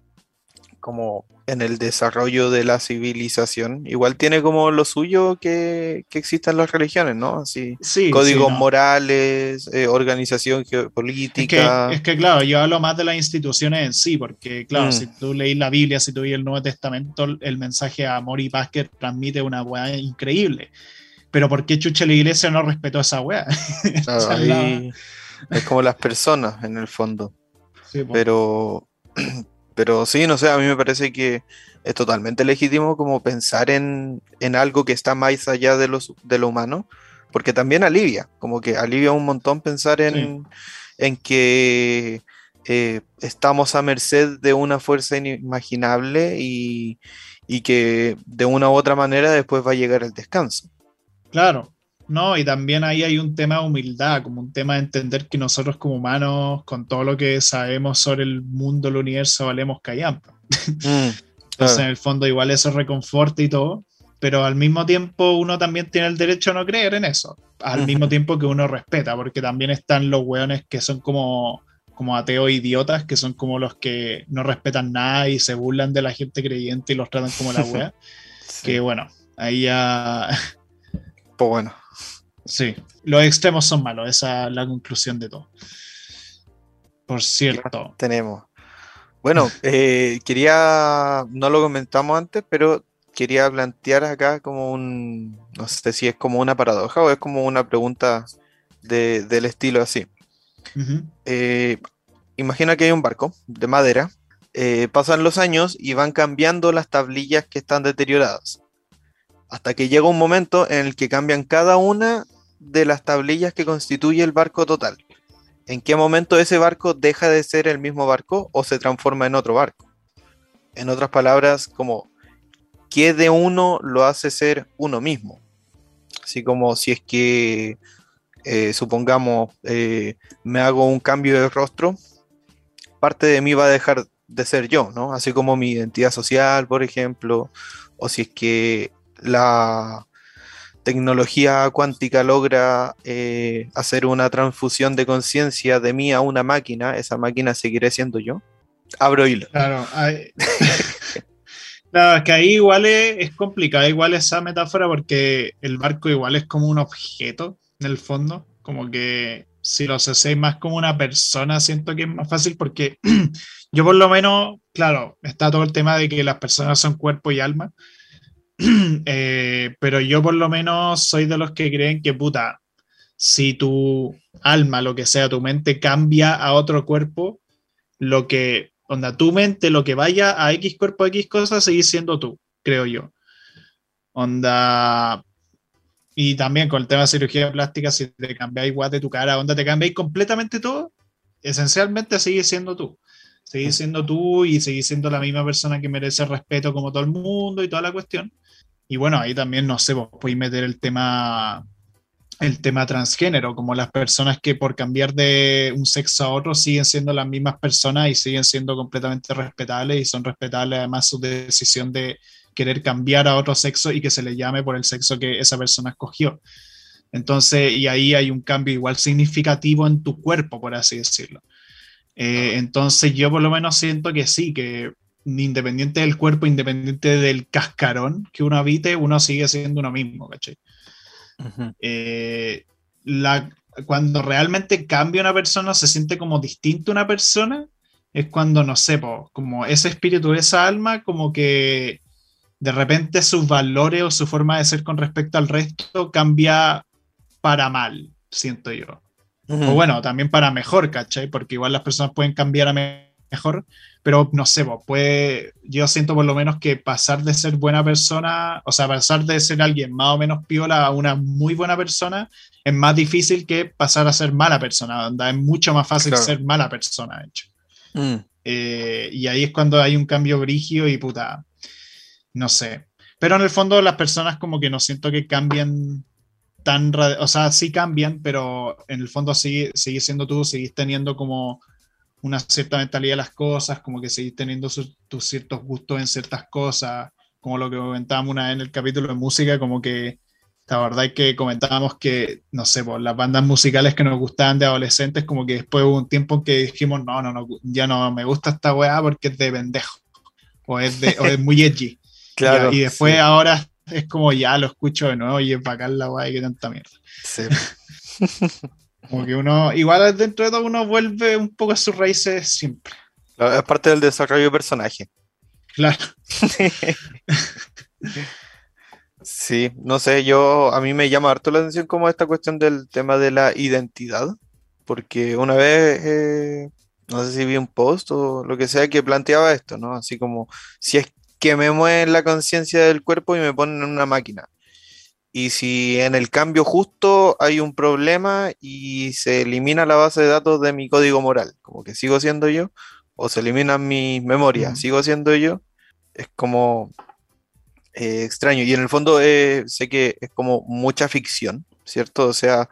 como en el desarrollo de la civilización, igual tiene como lo suyo que, que existan las religiones, ¿no? Así, Sí, códigos sí, no. morales, eh, organización Es que, geopolítica. es que, claro, yo hablo más de las instituciones en sí, porque claro, Mm. si tú leís la Biblia, si tú leís el Nuevo Testamento, el mensaje de amor y paz que transmite una weá increíble. Pero ¿por qué chucha la iglesia no respetó esa weá? Claro, es como las personas en el fondo. Sí. Pero, pero sí, no sé, a mí me parece que es totalmente legítimo como pensar en, en algo que está más allá de, los, de lo humano, porque también alivia, como que alivia un montón pensar en, en que eh, estamos a merced de una fuerza inimaginable y, y que de una u otra manera después va a llegar el descanso. Claro, no, y también ahí hay un tema de humildad, como un tema de entender que nosotros como humanos, con todo lo que sabemos sobre el mundo, el universo, valemos callampa. Mm, Entonces, en el fondo, igual eso reconforta y todo, pero al mismo tiempo uno también tiene el derecho a no creer en eso, al mismo tiempo que uno respeta, porque también están los hueones que son como, como ateos idiotas, que son como los que no respetan nada y se burlan de la gente creyente y los tratan como la wea, Sí, que bueno, ahí ya... pues bueno. Sí, los extremos son malos, esa es la conclusión de todo. Por cierto. Tenemos. Bueno, eh, quería, no lo comentamos antes, pero quería plantear acá como un, no sé si es como una paradoja o es como una pregunta del estilo así. Eh, imagina que hay un barco de madera, eh, pasan los años y van cambiando las tablillas que están deterioradas, hasta que llega un momento en el que cambian cada una de las tablillas que constituye el barco total. ¿En qué momento ese barco deja de ser el mismo barco o se transforma en otro barco? En otras palabras, como ¿qué de uno lo hace ser uno mismo? Así como si es que, eh, supongamos, eh, me hago un cambio de rostro, parte de mí va a dejar de ser yo, ¿no? Así como mi identidad social, por ejemplo, o si es que la tecnología cuántica logra eh, hacer una transfusión de conciencia de mí a una máquina, esa máquina seguiré siendo yo. Abro hilo. Claro, hay... que ahí igual es, es, complicada, igual esa metáfora, porque el barco igual es como un objeto, en el fondo, como que si lo hacéis más como una persona, siento que es más fácil porque yo por lo menos, claro, está todo el tema de que las personas son cuerpo y alma, eh, pero yo por lo menos soy de los que creen que, puta, si tu alma, lo que sea, tu mente cambia a otro cuerpo, lo que, onda, tu mente, lo que vaya a X cuerpo, X cosas, sigue siendo tú, creo yo. Onda, y también con el tema de cirugía plástica, si te cambiáis igual de tu cara, onda, te cambiáis completamente todo, esencialmente sigue siendo tú. Sigue siendo tú y sigue siendo la misma persona que merece respeto como todo el mundo y toda la cuestión. Y bueno, ahí también, no sé, vos podéis meter el tema, el tema transgénero, como las personas que por cambiar de un sexo a otro siguen siendo las mismas personas y siguen siendo completamente respetables y son respetables además su decisión de querer cambiar a otro sexo y que se le llame por el sexo que esa persona escogió. Entonces, y ahí hay un cambio igual significativo en tu cuerpo, por así decirlo. Eh, entonces, yo por lo menos siento que sí, que independiente del cuerpo, independiente del cascarón que uno habite, uno sigue siendo uno mismo, ¿cachai? Eh, la, cuando realmente cambia una persona, se siente como distinto una persona, es cuando, no sé, como ese espíritu, esa alma, como que de repente sus valores o su forma de ser con respecto al resto cambia para mal, siento yo. O bueno, también para mejor, ¿cachai? Porque igual las personas pueden cambiar a mejor, pero no sé, puede, yo siento por lo menos que pasar de ser buena persona, o sea, pasar de ser alguien más o menos piola a una muy buena persona, es más difícil que pasar a ser mala persona, donde es mucho más fácil ser mala persona, de hecho. Mm. Eh, y ahí es cuando hay un cambio brigio y puta, no sé. Pero en el fondo las personas como que no siento que cambien tan, o sea, sí cambian, pero en el fondo sigue, sigue siendo tú, seguís teniendo como una cierta mentalidad de las cosas, como que seguís teniendo tus ciertos gustos en ciertas cosas, como lo que comentábamos una vez en el capítulo de música, como que la verdad es que comentábamos que, no sé, por las bandas musicales que nos gustaban de adolescentes, como que después hubo un tiempo que dijimos, no, no, no, ya no me gusta esta weá porque es de pendejo, o es, de, o es muy edgy. Claro, y, después ahora es como ya lo escucho de nuevo y es bacán la guay que tanta mierda. Sí. como que uno, igual dentro de todo uno vuelve un poco a sus raíces siempre. Es parte del desarrollo de personaje. Claro. sí, no sé, yo a mí me llama harto la atención como esta cuestión del tema de la identidad, porque una vez, eh, no sé si vi un post o lo que sea que planteaba esto, ¿no? Así como, si es que me mueven la conciencia del cuerpo y me ponen en una máquina. Y si en el cambio justo hay un problema y se elimina la base de datos de mi código moral, como que sigo siendo yo, o se eliminan mis memorias, sigo siendo yo, es como eh, extraño. Y en el fondo eh, sé que es como mucha ficción, ¿cierto? O sea,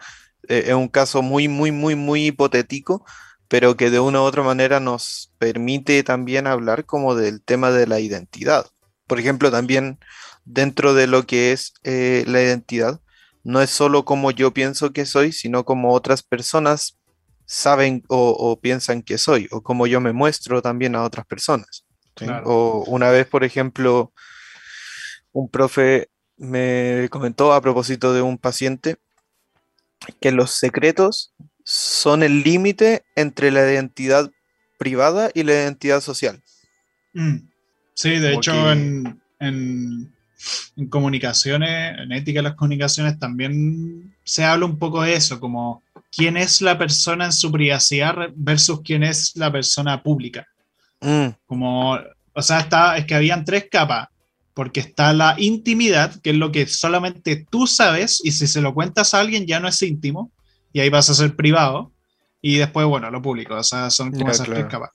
eh, es un caso muy, muy, muy, muy hipotético, pero que de una u otra manera nos permite también hablar como del tema de la identidad. Por ejemplo, también dentro de lo que es eh, la identidad, no es solo como yo pienso que soy, sino como otras personas saben o, piensan que soy, o como yo me muestro también a otras personas. O una vez, por ejemplo, un profe me comentó a propósito de un paciente que los secretos son el límite entre la identidad privada y la identidad social. Mm. Sí, de hecho, en, en, comunicaciones, en ética de las comunicaciones, también se habla un poco de eso, como quién es la persona en su privacidad versus quién es la persona pública. Mm. Como, o sea, está, es que habían tres capas, porque está la intimidad, que es lo que solamente tú sabes, y si se lo cuentas a alguien ya no es íntimo, y ahí vas a ser privado, y después, bueno, lo público, o sea, son como esas tres capas.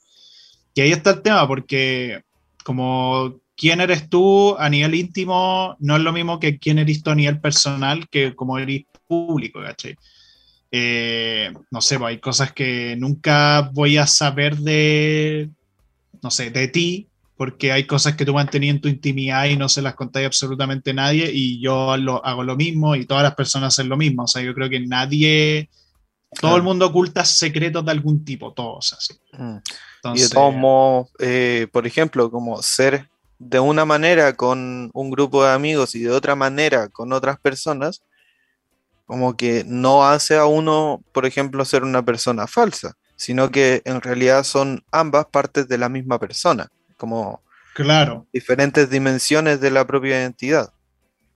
Y ahí está el tema, porque como quién eres tú a nivel íntimo no es lo mismo que quién eres tú a nivel personal que como eres público, ¿cachai? Eh, no sé, pues hay cosas que nunca voy a saber de, no sé, de ti, porque hay cosas que tú mantenido en tu intimidad y no se las contáis absolutamente a nadie, y yo lo, hago lo mismo y todas las personas hacen lo mismo. O sea, yo creo que nadie, todo el mundo oculta secretos de algún tipo, todos así. Mm. y de todos modos, eh, por ejemplo, como ser de una manera con un grupo de amigos y de otra manera con otras personas, como que no hace a uno, por ejemplo, ser una persona falsa, sino que en realidad son ambas partes de la misma persona, como claro. diferentes dimensiones de la propia identidad.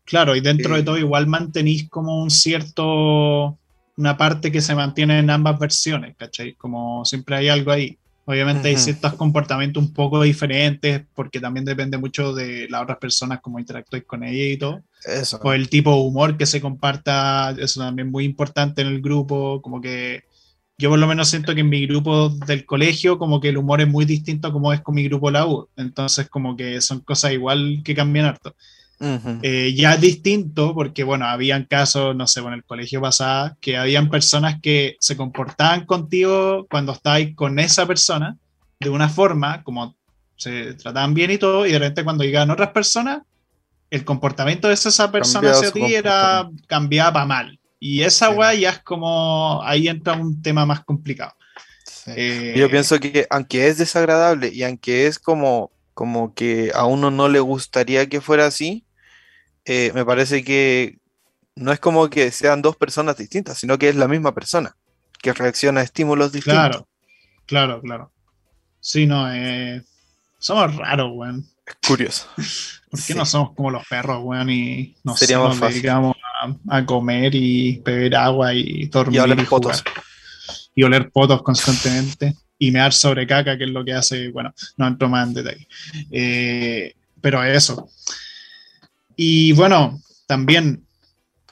Claro, y dentro de todo igual mantenís como un cierto, una parte que se mantiene en ambas versiones, ¿cachai? Como siempre hay algo ahí. Obviamente hay ciertos comportamientos un poco diferentes porque también depende mucho de las otras personas, cómo interactúes con ellas y todo. Eso. O el tipo de humor que se comparta, eso también es muy importante en el grupo, como que yo por lo menos siento que en mi grupo del colegio como que el humor es muy distinto a como es con mi grupo la U, entonces como que son cosas igual que cambian harto. Eh, ya distinto, porque bueno, habían casos, no sé, en el colegio pasado, que habían personas que se comportaban contigo cuando estabas con esa persona de una forma, como se trataban bien y todo, y de repente cuando llegaban otras personas, el comportamiento de esa persona hacia ti era cambiaba para mal. Y esa sí. ya es como, ahí entra un tema más complicado. Eh, Yo pienso que aunque es desagradable y aunque es como, como que a uno no le gustaría que fuera así, eh, me parece que no es como que sean dos personas distintas, sino que es la misma persona que reacciona a estímulos distintos. Claro, claro, claro. Sí, no, eh, somos raros, weón. Es curioso. ¿Por qué no somos como los perros, weón? Y nos, dedicamos a, comer y beber agua y dormir. Y oler potos. Y oler potos constantemente. Y mear sobre caca, que es lo que hace, bueno, no entro más en detalle. Eh, pero eso. Y bueno, también,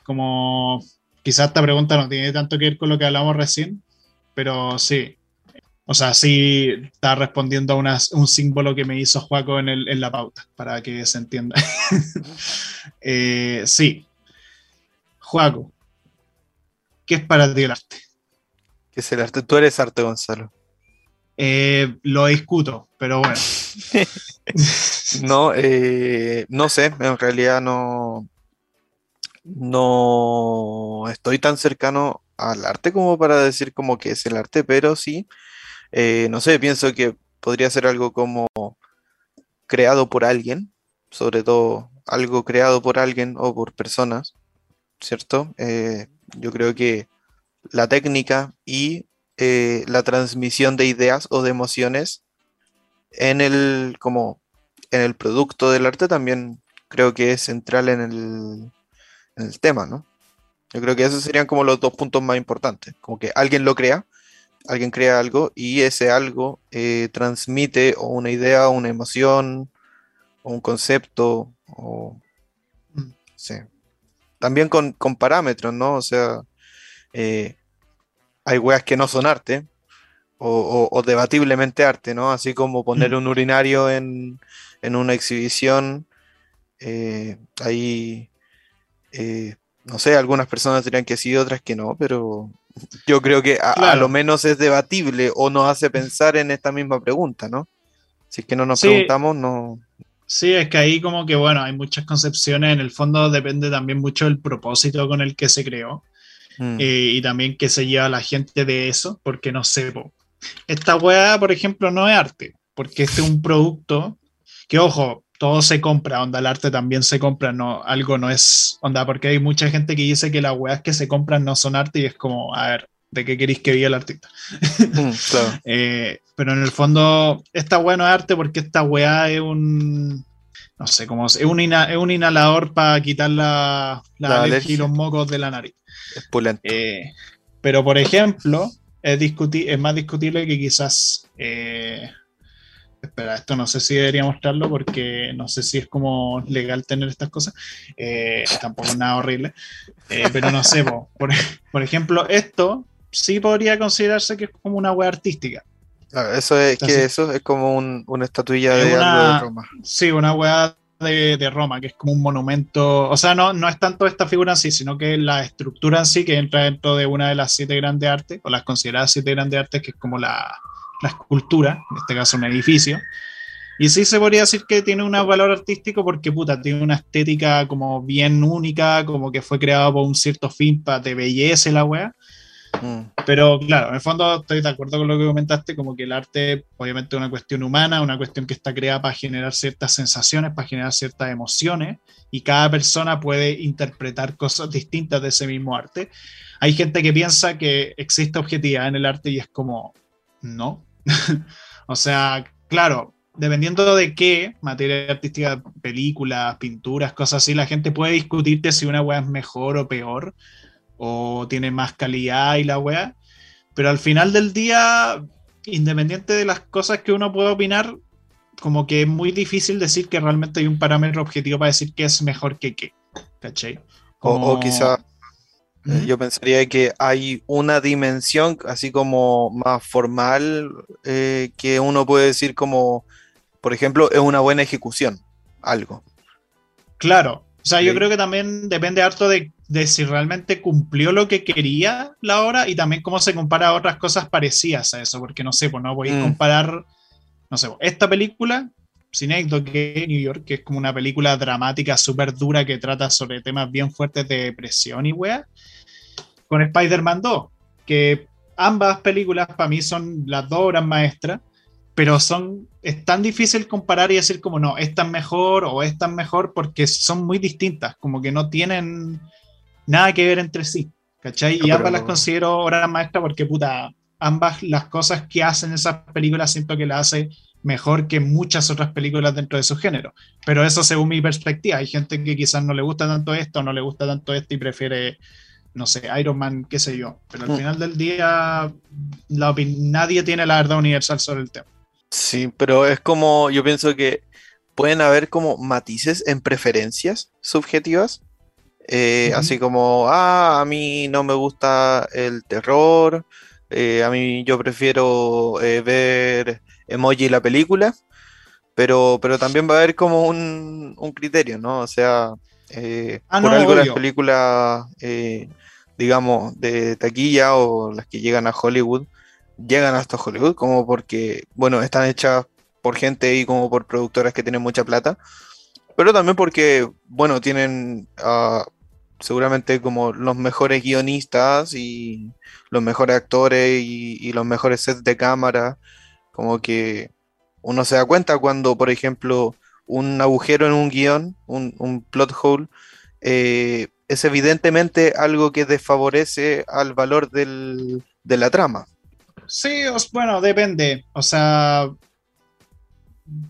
como quizás esta pregunta no tiene tanto que ver con lo que hablamos recién, pero sí. O sea, sí está respondiendo a un símbolo que me hizo Juaco en, el, en la pauta, para que se entienda. eh, sí. Juaco, ¿qué es para ti arte? ¿Qué es el arte? Tú eres arte, Gonzalo. Eh, lo discuto, pero bueno. no, eh, no sé, en realidad no, no estoy tan cercano al arte como para decir como que es el arte, pero sí, eh, no sé, pienso que podría ser algo como creado por alguien, sobre todo algo creado por alguien o por personas, ¿cierto? yo creo que la técnica y la transmisión de ideas o de emociones en el, como, en el producto del arte también creo que es central en el, en el tema, ¿no? Yo creo que esos serían como los dos puntos más importantes, como que alguien lo crea, alguien crea algo y ese algo eh, transmite o una idea, o una emoción, o un concepto, o... Mm. Sí. También con, parámetros, ¿no? O sea, eh, hay weas que no son arte, o, debatiblemente arte, ¿no? Así como poner mm. un urinario en, una exhibición. Eh, ahí, eh, no sé, algunas personas dirían que sí, otras que no, pero yo creo que a, lo menos es debatible o nos hace pensar en esta misma pregunta, ¿no? Si es que no nos preguntamos, no. Sí, es que ahí como que, bueno, hay muchas concepciones, en el fondo depende también mucho del propósito con el que se creó. Mm. Eh, y también que se lleva la gente de eso, porque no sé, esta weá, por ejemplo, no es arte, porque este es un producto que, ojo, todo se compra, onda, el arte también se compra, no, algo no es, onda, porque hay mucha gente que dice que las weas que se compran no son arte y es como, a ver, ¿de qué queréis que viva el artista? Mm, eh, pero en el fondo, esta wea no es arte porque esta wea es un, no sé cómo, es un, es un inhalador para quitar la, la, alergia y los mocos de la nariz. Es eh, pero, por ejemplo, es, es más discutible que quizás... Eh, espera, esto no sé si debería mostrarlo porque no sé si es como legal tener estas cosas. Eh, tampoco es nada horrible. pero no sé, por, por, ejemplo, esto sí podría considerarse que es como una web artística. eso es que eso es como una estatuilla de algo de Roma. Sí, una web de, Roma, que es como un monumento, o sea, no, no es tanto esta figura en sí, sino que la estructura en sí, que entra dentro de una de las siete grandes artes, o las consideradas siete grandes artes, que es como la, la escultura, en este caso un edificio. Y sí se podría decir que tiene un valor artístico porque, puta, tiene una estética como bien única, como que fue creado por un cierto fin te bellece la wea. Mm. Pero claro, en el fondo estoy de acuerdo con lo que comentaste, como que el arte obviamente es una cuestión humana, una cuestión que está creada para generar ciertas sensaciones, para generar ciertas emociones, y cada persona puede interpretar cosas distintas de ese mismo arte. Hay gente que piensa que existe objetividad en el arte y es como, no. o sea, claro, dependiendo de qué, materia artística, películas, pinturas, cosas así, la gente puede discutirte si una web es mejor o peor, o tiene más calidad y la weá. Pero al final del día, independiente de las cosas que uno pueda opinar, como que es muy difícil decir que realmente hay un parámetro objetivo para decir que es mejor que qué. ¿Cachai? O, quizá eh, yo pensaría que hay una dimensión así como más formal eh, que uno puede decir como, por ejemplo, es una buena ejecución, algo. Claro, o sea, yo creo que también depende harto de de si realmente cumplió lo que quería la obra y también cómo se compara a otras cosas parecidas a eso, porque no sé, pues no podéis mm. comparar, no sé, pues, esta película, que New York, que es como una película dramática súper dura que trata sobre temas bien fuertes de depresión y wea, con Spider-Man 2, que ambas películas para mí son las dos obras maestras, pero son, es tan difícil comparar y decir como no, esta es mejor o esta es mejor porque son muy distintas, como que no tienen nada que ver entre sí, ¿cachai? y ambas las considero obras maestras porque, puta, ambas las cosas que hacen esas películas siento que las hace mejor que muchas otras películas dentro de su género. Pero eso según mi perspectiva. Hay gente que quizás no le gusta tanto esto, no le gusta tanto esto y prefiere, no sé, Iron Man, qué sé yo. Pero al mm. final del día, nadie tiene la verdad universal sobre el tema. Sí, pero es como, yo pienso que pueden haber como matices en preferencias subjetivas eh, así como, ah, a mí no me gusta el terror, eh, a mí yo prefiero eh, ver emoji la película, pero, pero también va a haber como un, criterio, ¿no? O sea, ah, por algo las películas, digamos, de taquilla o las que llegan a Hollywood, llegan hasta Hollywood, como porque, bueno, están hechas por gente y como por productoras que tienen mucha plata pero también porque, bueno, tienen uh, seguramente como los mejores guionistas y los mejores actores y, los mejores sets de cámara, como que uno se da cuenta cuando, por ejemplo, un agujero en un guion, un, plot hole, eh, es evidentemente algo que desfavorece al valor de la trama. Sí, bueno, depende. O sea,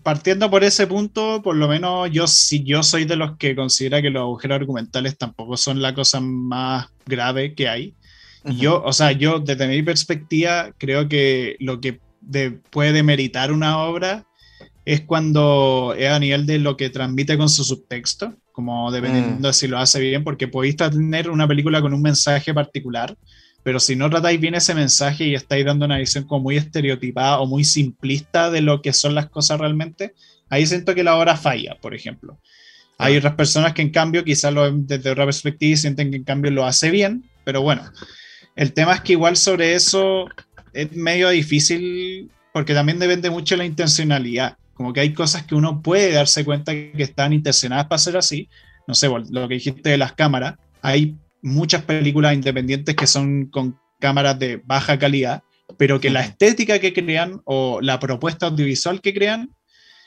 partiendo por ese punto, por lo menos yo si yo soy de los que considera que los agujeros argumentales tampoco son la cosa más grave que hay. Yo, o sea, yo desde mi perspectiva creo que lo que puede demeritar una obra es cuando es a nivel de lo que transmite con su subtexto, como dependiendo de mm. si lo hace bien, porque podéis tener una película con un mensaje particular, pero si no tratáis bien ese mensaje y estáis dando una visión como muy estereotipada o muy simplista de lo que son las cosas realmente, ahí siento que la obra falla, por ejemplo. Hay otras personas que en cambio quizás lo ven desde otra perspectiva y sienten que en cambio lo hace bien, pero bueno, el tema es que igual sobre eso es medio difícil porque también depende mucho de la intencionalidad, como que hay cosas que uno puede darse cuenta que están intencionadas para ser así, no sé, lo que dijiste de las cámaras, hay muchas películas independientes que son con cámaras de baja calidad, pero que la estética que crean o la propuesta audiovisual que crean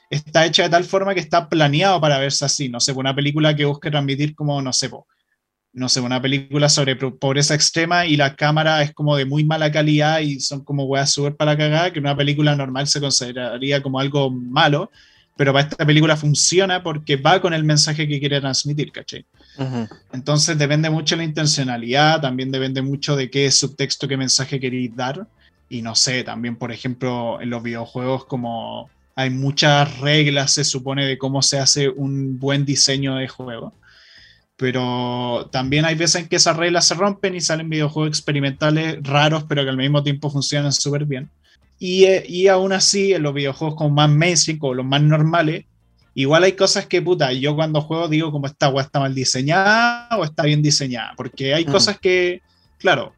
está hecha de tal forma que está planeado para verse así. No sé, una película que busque transmitir como, no sé, no sé, una película sobre pobreza extrema y la cámara es como de muy mala calidad y son como weas súper para cagar, que una película normal se consideraría como algo malo, pero para esta película funciona porque va con el mensaje que quiere transmitir, ¿cachai? Entonces depende mucho de la intencionalidad, también depende mucho de qué subtexto, qué mensaje queréis dar. Y no sé, también, por ejemplo, en los videojuegos, como hay muchas reglas, se supone, de cómo se hace un buen diseño de juego. Pero también hay veces en que esas reglas se rompen y salen videojuegos experimentales raros, pero que al mismo tiempo funcionan súper bien. Y, eh, y, aún así, en los videojuegos como más mainstream, como los más normales, igual hay cosas que, puta, yo cuando juego digo como esta agua está mal diseñada o está bien diseñada, porque hay mm. cosas que, claro,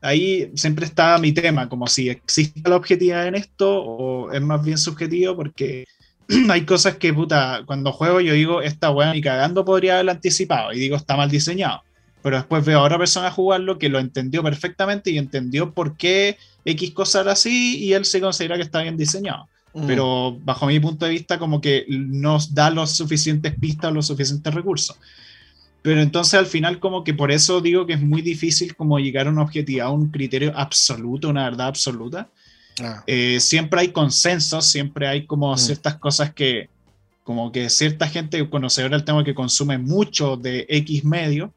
ahí siempre está mi tema, como si existe la objetividad en esto o es más bien subjetivo, porque hay cosas que, puta, cuando juego yo digo, esta weá ni cagando podría haberla anticipado y digo, está mal diseñado. Pero después veo a otra persona jugarlo que lo entendió perfectamente y entendió por qué X cosa era así y él se considera que está bien diseñado. Mm. Pero bajo mi punto de vista, como que nos da los suficientes pistas los suficientes recursos. Pero entonces al final como que por eso digo que es muy difícil como llegar a un objetivo, a un criterio absoluto, una verdad absoluta. Ah. Eh, siempre hay consensos, siempre hay como mm. ciertas cosas que, como que cierta gente conocedora del tema que consume mucho de X medio,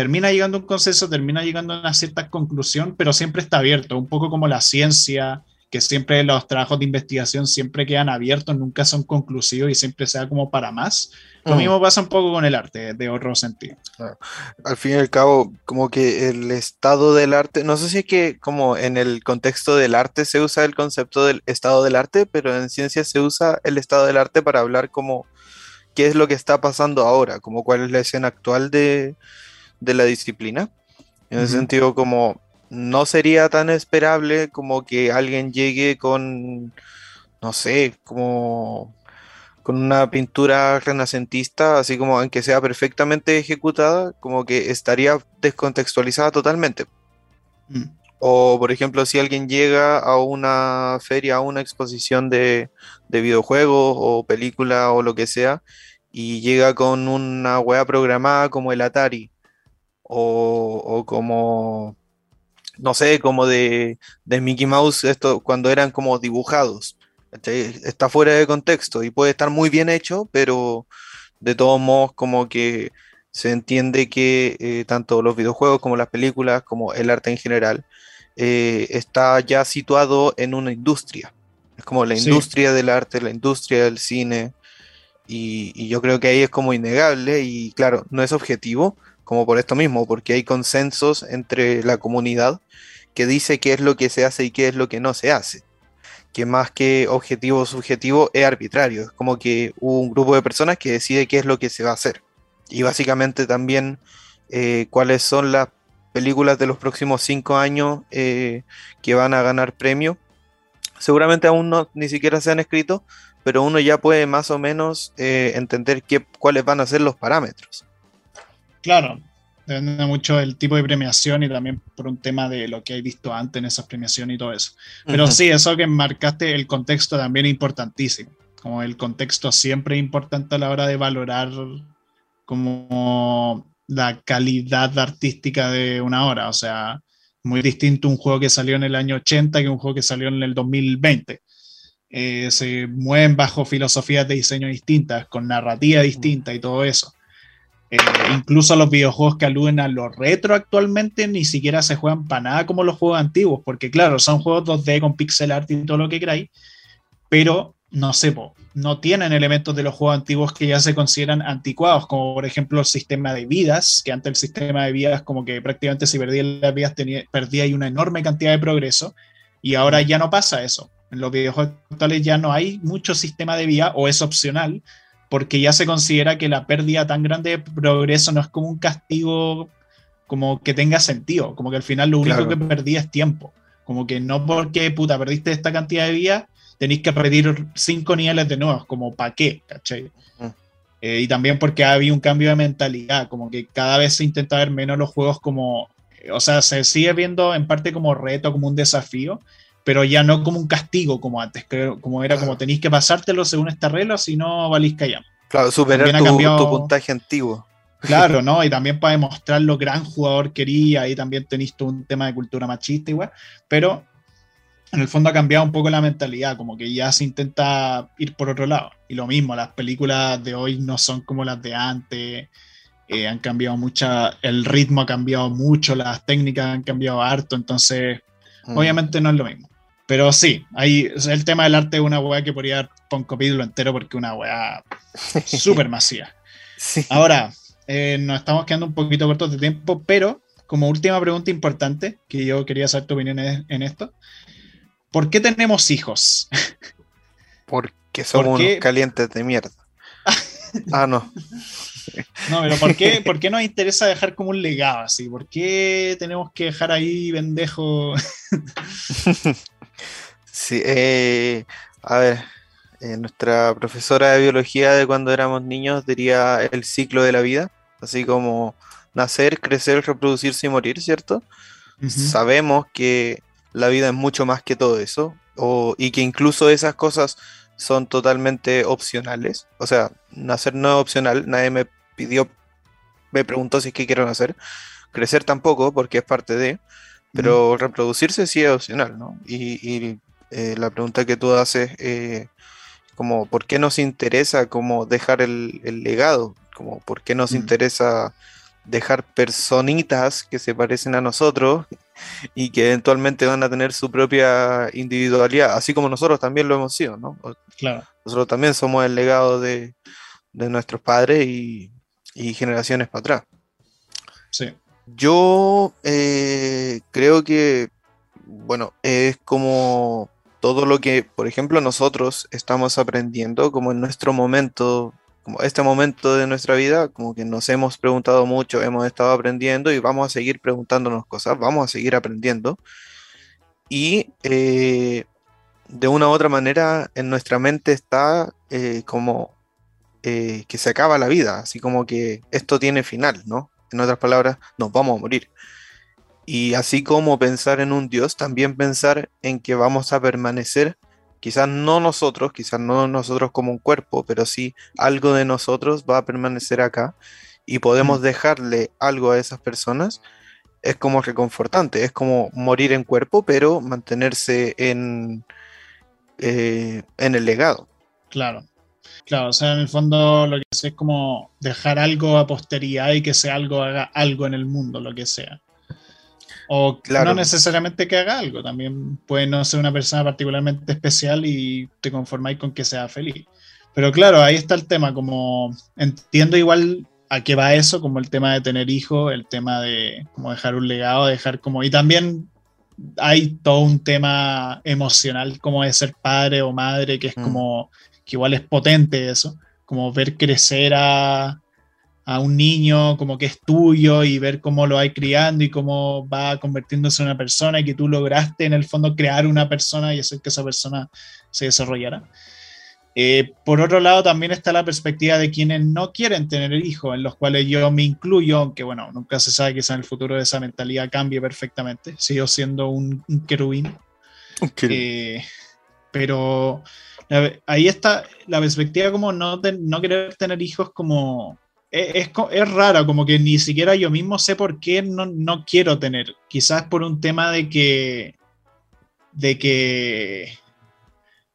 termina llegando a un consenso, termina llegando a una cierta conclusión, pero siempre está abierto, un poco como la ciencia, que siempre los trabajos de investigación siempre quedan abiertos, nunca son conclusivos y siempre sea como para más. Lo mm. mismo pasa un poco con el arte, de otro sentido. Al fin y al cabo, como que el estado del arte, no sé si es que como en el contexto del arte se usa el concepto del estado del arte, pero en ciencia se usa el estado del arte para hablar como qué es lo que está pasando ahora, como cuál es la escena actual de, la disciplina. En ese sentido, como no sería tan esperable como que alguien llegue con, no sé, como con una pintura renacentista, así como aunque sea perfectamente ejecutada, como que estaría descontextualizada totalmente. Mm. O, por ejemplo, si alguien llega a una feria, a una exposición de, de videojuegos o película o lo que sea, y llega con una wea programada como el Atari, o, o como no sé, como de, Mickey Mouse, esto cuando eran como dibujados. Está fuera de contexto y puede estar muy bien hecho, pero de todos modos como que se entiende que eh, tanto los videojuegos como las películas, como el arte en general, eh, está ya situado en una industria. Es como la industria del arte, la industria del cine. Y, y, yo creo que ahí es como innegable y claro, no es objetivo, como por esto mismo, porque hay consensos entre la comunidad que dice qué es lo que se hace y qué es lo que no se hace. Que más que objetivo o subjetivo es arbitrario, es como que un grupo de personas que decide qué es lo que se va a hacer. Y básicamente también eh, cuáles son las películas de los próximos cinco años eh, que van a ganar premio. Seguramente aún no ni siquiera se han escrito, pero uno ya puede más o menos eh, entender qué, cuáles van a ser los parámetros. Claro, depende mucho del tipo de premiación y también por un tema de lo que he visto antes en esas premiaciones y todo eso. Pero sí, eso que marcaste, el contexto también es importantísimo. Como el contexto siempre es importante a la hora de valorar como la calidad artística de una obra. O sea, muy distinto un juego que salió en el año 80 que un juego que salió en el 2020. Eh, se mueven bajo filosofías de diseño distintas, con narrativa distinta y todo eso. Eh, incluso los videojuegos que aluden a lo retro actualmente ni siquiera se juegan para nada como los juegos antiguos, porque claro, son juegos 2D con pixel art y todo lo que queráis, pero no sé, no tienen elementos de los juegos antiguos que ya se consideran anticuados, como por ejemplo el sistema de vidas, que antes el sistema de vidas como que prácticamente si perdía las vidas tenía, perdía una enorme cantidad de progreso, y ahora ya no pasa eso. En los videojuegos actuales ya no hay mucho sistema de vida o es opcional, porque ya se considera que la pérdida tan grande de progreso no es como un castigo como que tenga sentido, como que al final lo único que perdí es tiempo, como que no porque puta perdiste esta cantidad de vías, tenéis que repetir cinco niveles de nuevo, como para qué, ¿cachai? Mm. Eh, y también porque ha habido un cambio de mentalidad, como que cada vez se intenta ver menos los juegos como, o sea, se sigue viendo en parte como reto, como un desafío, pero ya no como un castigo como antes, como era como tenéis que pasártelo según esta regla, si no valís callamos. Claro, superar tu, tu, puntaje antiguo. Claro, ¿no? Y también para demostrar lo gran jugador quería, ahí también tenéis un tema de cultura machista igual, pero en el fondo ha cambiado un poco la mentalidad, como que ya se intenta ir por otro lado. Y lo mismo, las películas de hoy no son como las de antes, eh, han cambiado mucha, el ritmo ha cambiado mucho, las técnicas han cambiado harto, entonces mm. obviamente no es lo mismo. Pero sí, hay, el tema del arte es una weá que podría dar un capítulo entero porque es una weá súper masiva. Ahora, eh, nos estamos quedando un poquito cortos de tiempo, pero como última pregunta importante, que yo quería saber tu opinión en esto, ¿por qué tenemos hijos? Porque somos unos calientes de mierda. ah, no. No, pero ¿por qué, ¿por qué nos interesa dejar como un legado así? ¿Por qué tenemos que dejar ahí bendejo? Sí, eh, a ver, eh, nuestra profesora de biología de cuando éramos niños diría el ciclo de la vida, así como nacer, crecer, reproducirse y morir, ¿cierto? Sabemos que la vida es mucho más que todo eso, y que incluso esas cosas son totalmente opcionales. O sea, nacer no es opcional, nadie me pidió, me preguntó si es que quiero nacer. Crecer tampoco, porque es parte de, pero reproducirse sí es opcional, ¿no? y eh, la pregunta que tú haces, eh, como por qué nos interesa como dejar el, legado, como por qué nos mm. interesa dejar personitas que se parecen a nosotros y que eventualmente van a tener su propia individualidad, así como nosotros también lo hemos sido, ¿no? Claro. Nosotros también somos el legado de, nuestros padres y, generaciones para atrás. Sí. Yo eh, creo que, bueno, es como todo lo que, por ejemplo, nosotros estamos aprendiendo, como en nuestro momento, como este momento de nuestra vida, como que nos hemos preguntado mucho, hemos estado aprendiendo y vamos a seguir preguntándonos cosas, vamos a seguir aprendiendo. Y eh, de una u otra manera en nuestra mente está eh, como eh, que se acaba la vida, así como que esto tiene final, ¿no? En otras palabras, nos vamos a morir. Y así como pensar en un Dios, también pensar en que vamos a permanecer, quizás no nosotros, quizás no nosotros como un cuerpo, pero sí algo de nosotros va a permanecer acá y podemos dejarle algo a esas personas, es como reconfortante, es como morir en cuerpo, pero mantenerse en, eh, en el legado. Claro. Claro, o sea, en el fondo lo que es es como dejar algo a posteridad y que sea algo haga algo en el mundo, lo que sea. O no necesariamente que haga algo, también puede no ser una persona particularmente especial y te conformáis con que sea feliz. Pero claro, ahí está el tema, como entiendo igual a qué va eso, como el tema de tener hijos, el tema de como dejar un legado, dejar como... Y también hay todo un tema emocional como de ser padre o madre, que es mm. como, que igual es potente eso, como ver crecer a, a un niño como que es tuyo y ver cómo lo hay criando y cómo va convirtiéndose en una persona y que tú lograste en el fondo crear una persona y hacer que esa persona se desarrollara. Eh, por otro lado, también está la perspectiva de quienes no quieren tener hijos, en los cuales yo me incluyo, aunque bueno, nunca se sabe que en el futuro esa mentalidad cambie perfectamente, sigo siendo un, querubín. Eh, pero ahí está la perspectiva como no, no querer tener hijos como es, es, raro, como que ni siquiera yo mismo sé por qué no, no, quiero tener. Quizás por un tema de que. de que.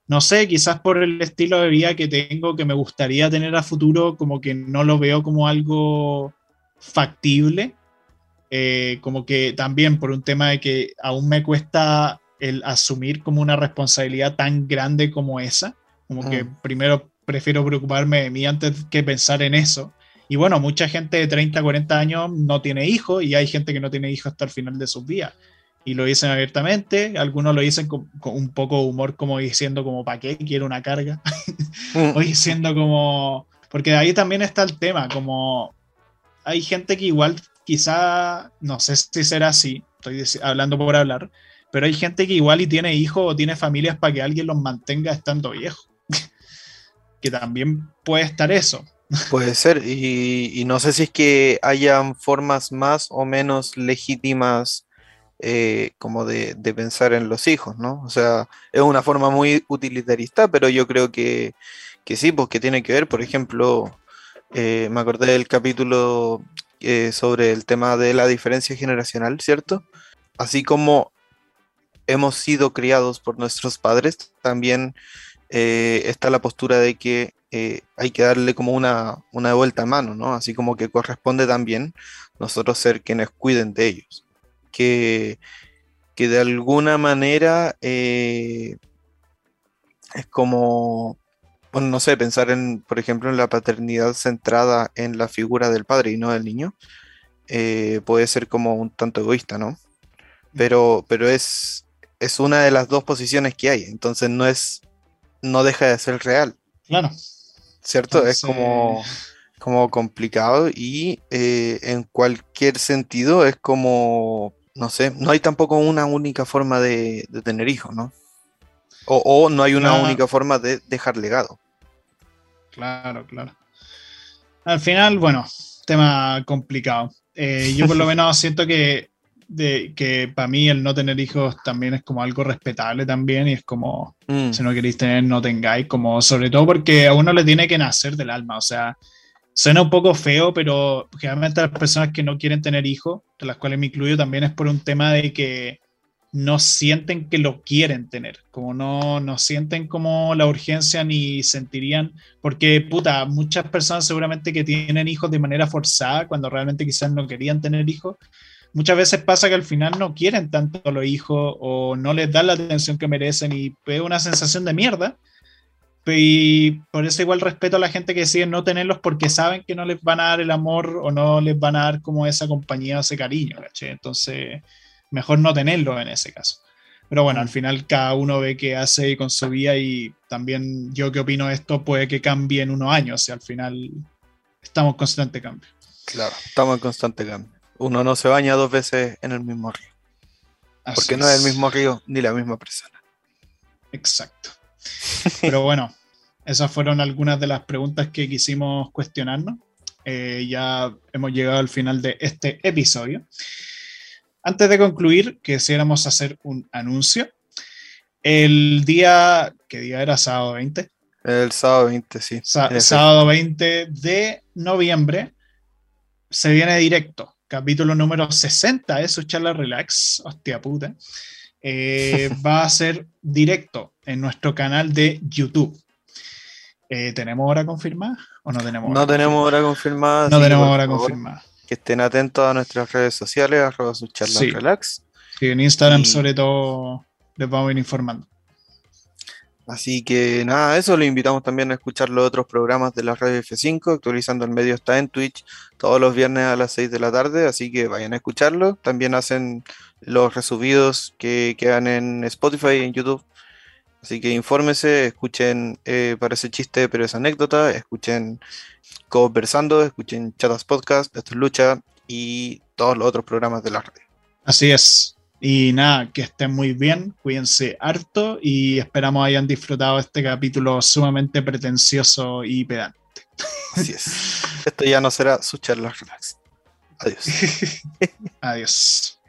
No sé, quizás por el estilo de vida que tengo, que me gustaría tener a futuro, como que no lo veo como algo factible. Eh, como que también por un tema de que aún me cuesta el asumir como una responsabilidad tan grande como esa. Como que mm. primero prefiero preocuparme de mí antes que pensar en eso. Y bueno, mucha gente de 30, 40 años no tiene hijos y hay gente que no tiene hijos hasta el final de sus vidas. Y lo dicen abiertamente, algunos lo dicen con, un poco de humor, como diciendo como, ¿para qué quiero una carga? o diciendo como, porque de ahí también está el tema, como hay gente que igual quizá, no sé si será así, estoy hablando por hablar, pero hay gente que igual y tiene hijos o tiene familias para que alguien los mantenga estando viejos. que también puede estar eso. Puede ser, y, no sé si es que hayan formas más o menos legítimas eh, como de, pensar en los hijos, ¿no? O sea, es una forma muy utilitarista, pero yo creo que, que sí, porque tiene que ver, por ejemplo, eh, me acordé del capítulo eh, sobre el tema de la diferencia generacional, ¿cierto? Así como hemos sido criados por nuestros padres, también está la postura de que hay que darle como una, una vuelta a mano, ¿no? Así como que corresponde también nosotros ser quienes cuiden de ellos. Que, que de alguna manera eh, es como, bueno, no sé, pensar en, por ejemplo, en la paternidad centrada en la figura del padre y no del niño, eh, puede ser como un tanto egoísta, ¿no? Pero, pero es, es una de las dos posiciones que hay, entonces no es, no deja de ser real. Claro. ¿Cierto? Es como como complicado y eh, en cualquier sentido es como, no sé, no hay tampoco una única forma de, tener hijos, ¿no? O, no hay una única forma de dejar legado. Claro, claro. Al final, bueno, tema complicado. Eh, yo por lo menos siento que, de, que para mí el no tener hijos también es como algo respetable también y es como, mm. si no queréis tener, no tengáis, como sobre todo porque a uno le tiene que nacer del alma, o sea, Suena un poco feo, pero generalmente las personas que no quieren tener hijos, de las cuales me incluyo, también es por un tema de que no sienten que lo quieren tener, como no, no sienten como la urgencia ni sentirían, porque puta, muchas personas seguramente que tienen hijos de manera forzada, cuando realmente quizás no querían tener hijos, muchas veces pasa que al final no quieren tanto a los hijos o no les dan la atención que merecen y es una sensación de mierda y por eso igual respeto a la gente que decide no tenerlos porque saben que no les van a dar el amor o no les van a dar como esa compañía o ese cariño. Entonces, mejor no tenerlos en ese caso. Pero bueno, al final cada uno ve qué hace con su vida y también yo que opino esto puede que cambie en unos años y al final estamos en constante cambio. Claro, estamos en constante cambio. Uno no se baña dos veces en el mismo río. porque no es el mismo río ni la misma persona. Exacto. Pero bueno, esas fueron algunas de las preguntas que quisimos cuestionarnos. Eh, ya hemos llegado al final de este episodio. Antes de concluir, quisiéramos hacer un anuncio. El día, ¿qué día era? Sábado 20. El sábado 20, sí. sábado 20 de noviembre se viene directo. Capítulo número 60 de su charla relax. Hostia puta. Eh, va a ser directo en nuestro canal de YouTube. Eh, ¿Tenemos hora confirmada o no tenemos hora No tenemos hora confirmada. No tenemos hora confirmada. Que estén atentos a nuestras redes sociales, arroba sus charlas relax. Sí, en Instagram sobre todo les vamos a ir informando. Así que nada, eso lo invitamos también a escuchar los otros programas de la radio F5. Actualizando el medio está en Twitch todos los viernes a las 6 de la tarde, así que vayan a escucharlo. También hacen los resubidos que quedan en Spotify y en YouTube. Así que infórmese, escuchen eh, Parece Chiste, pero es anécdota, escuchen Conversando, escuchen Chatas Podcast, Esto es Lucha y todos los otros programas de la radio. Así es. Y nada, que estén muy bien, cuídense harto y esperamos hayan disfrutado este capítulo sumamente pretencioso y pedante. Así es. Esto ya no será su charla relax. Adiós. Adiós.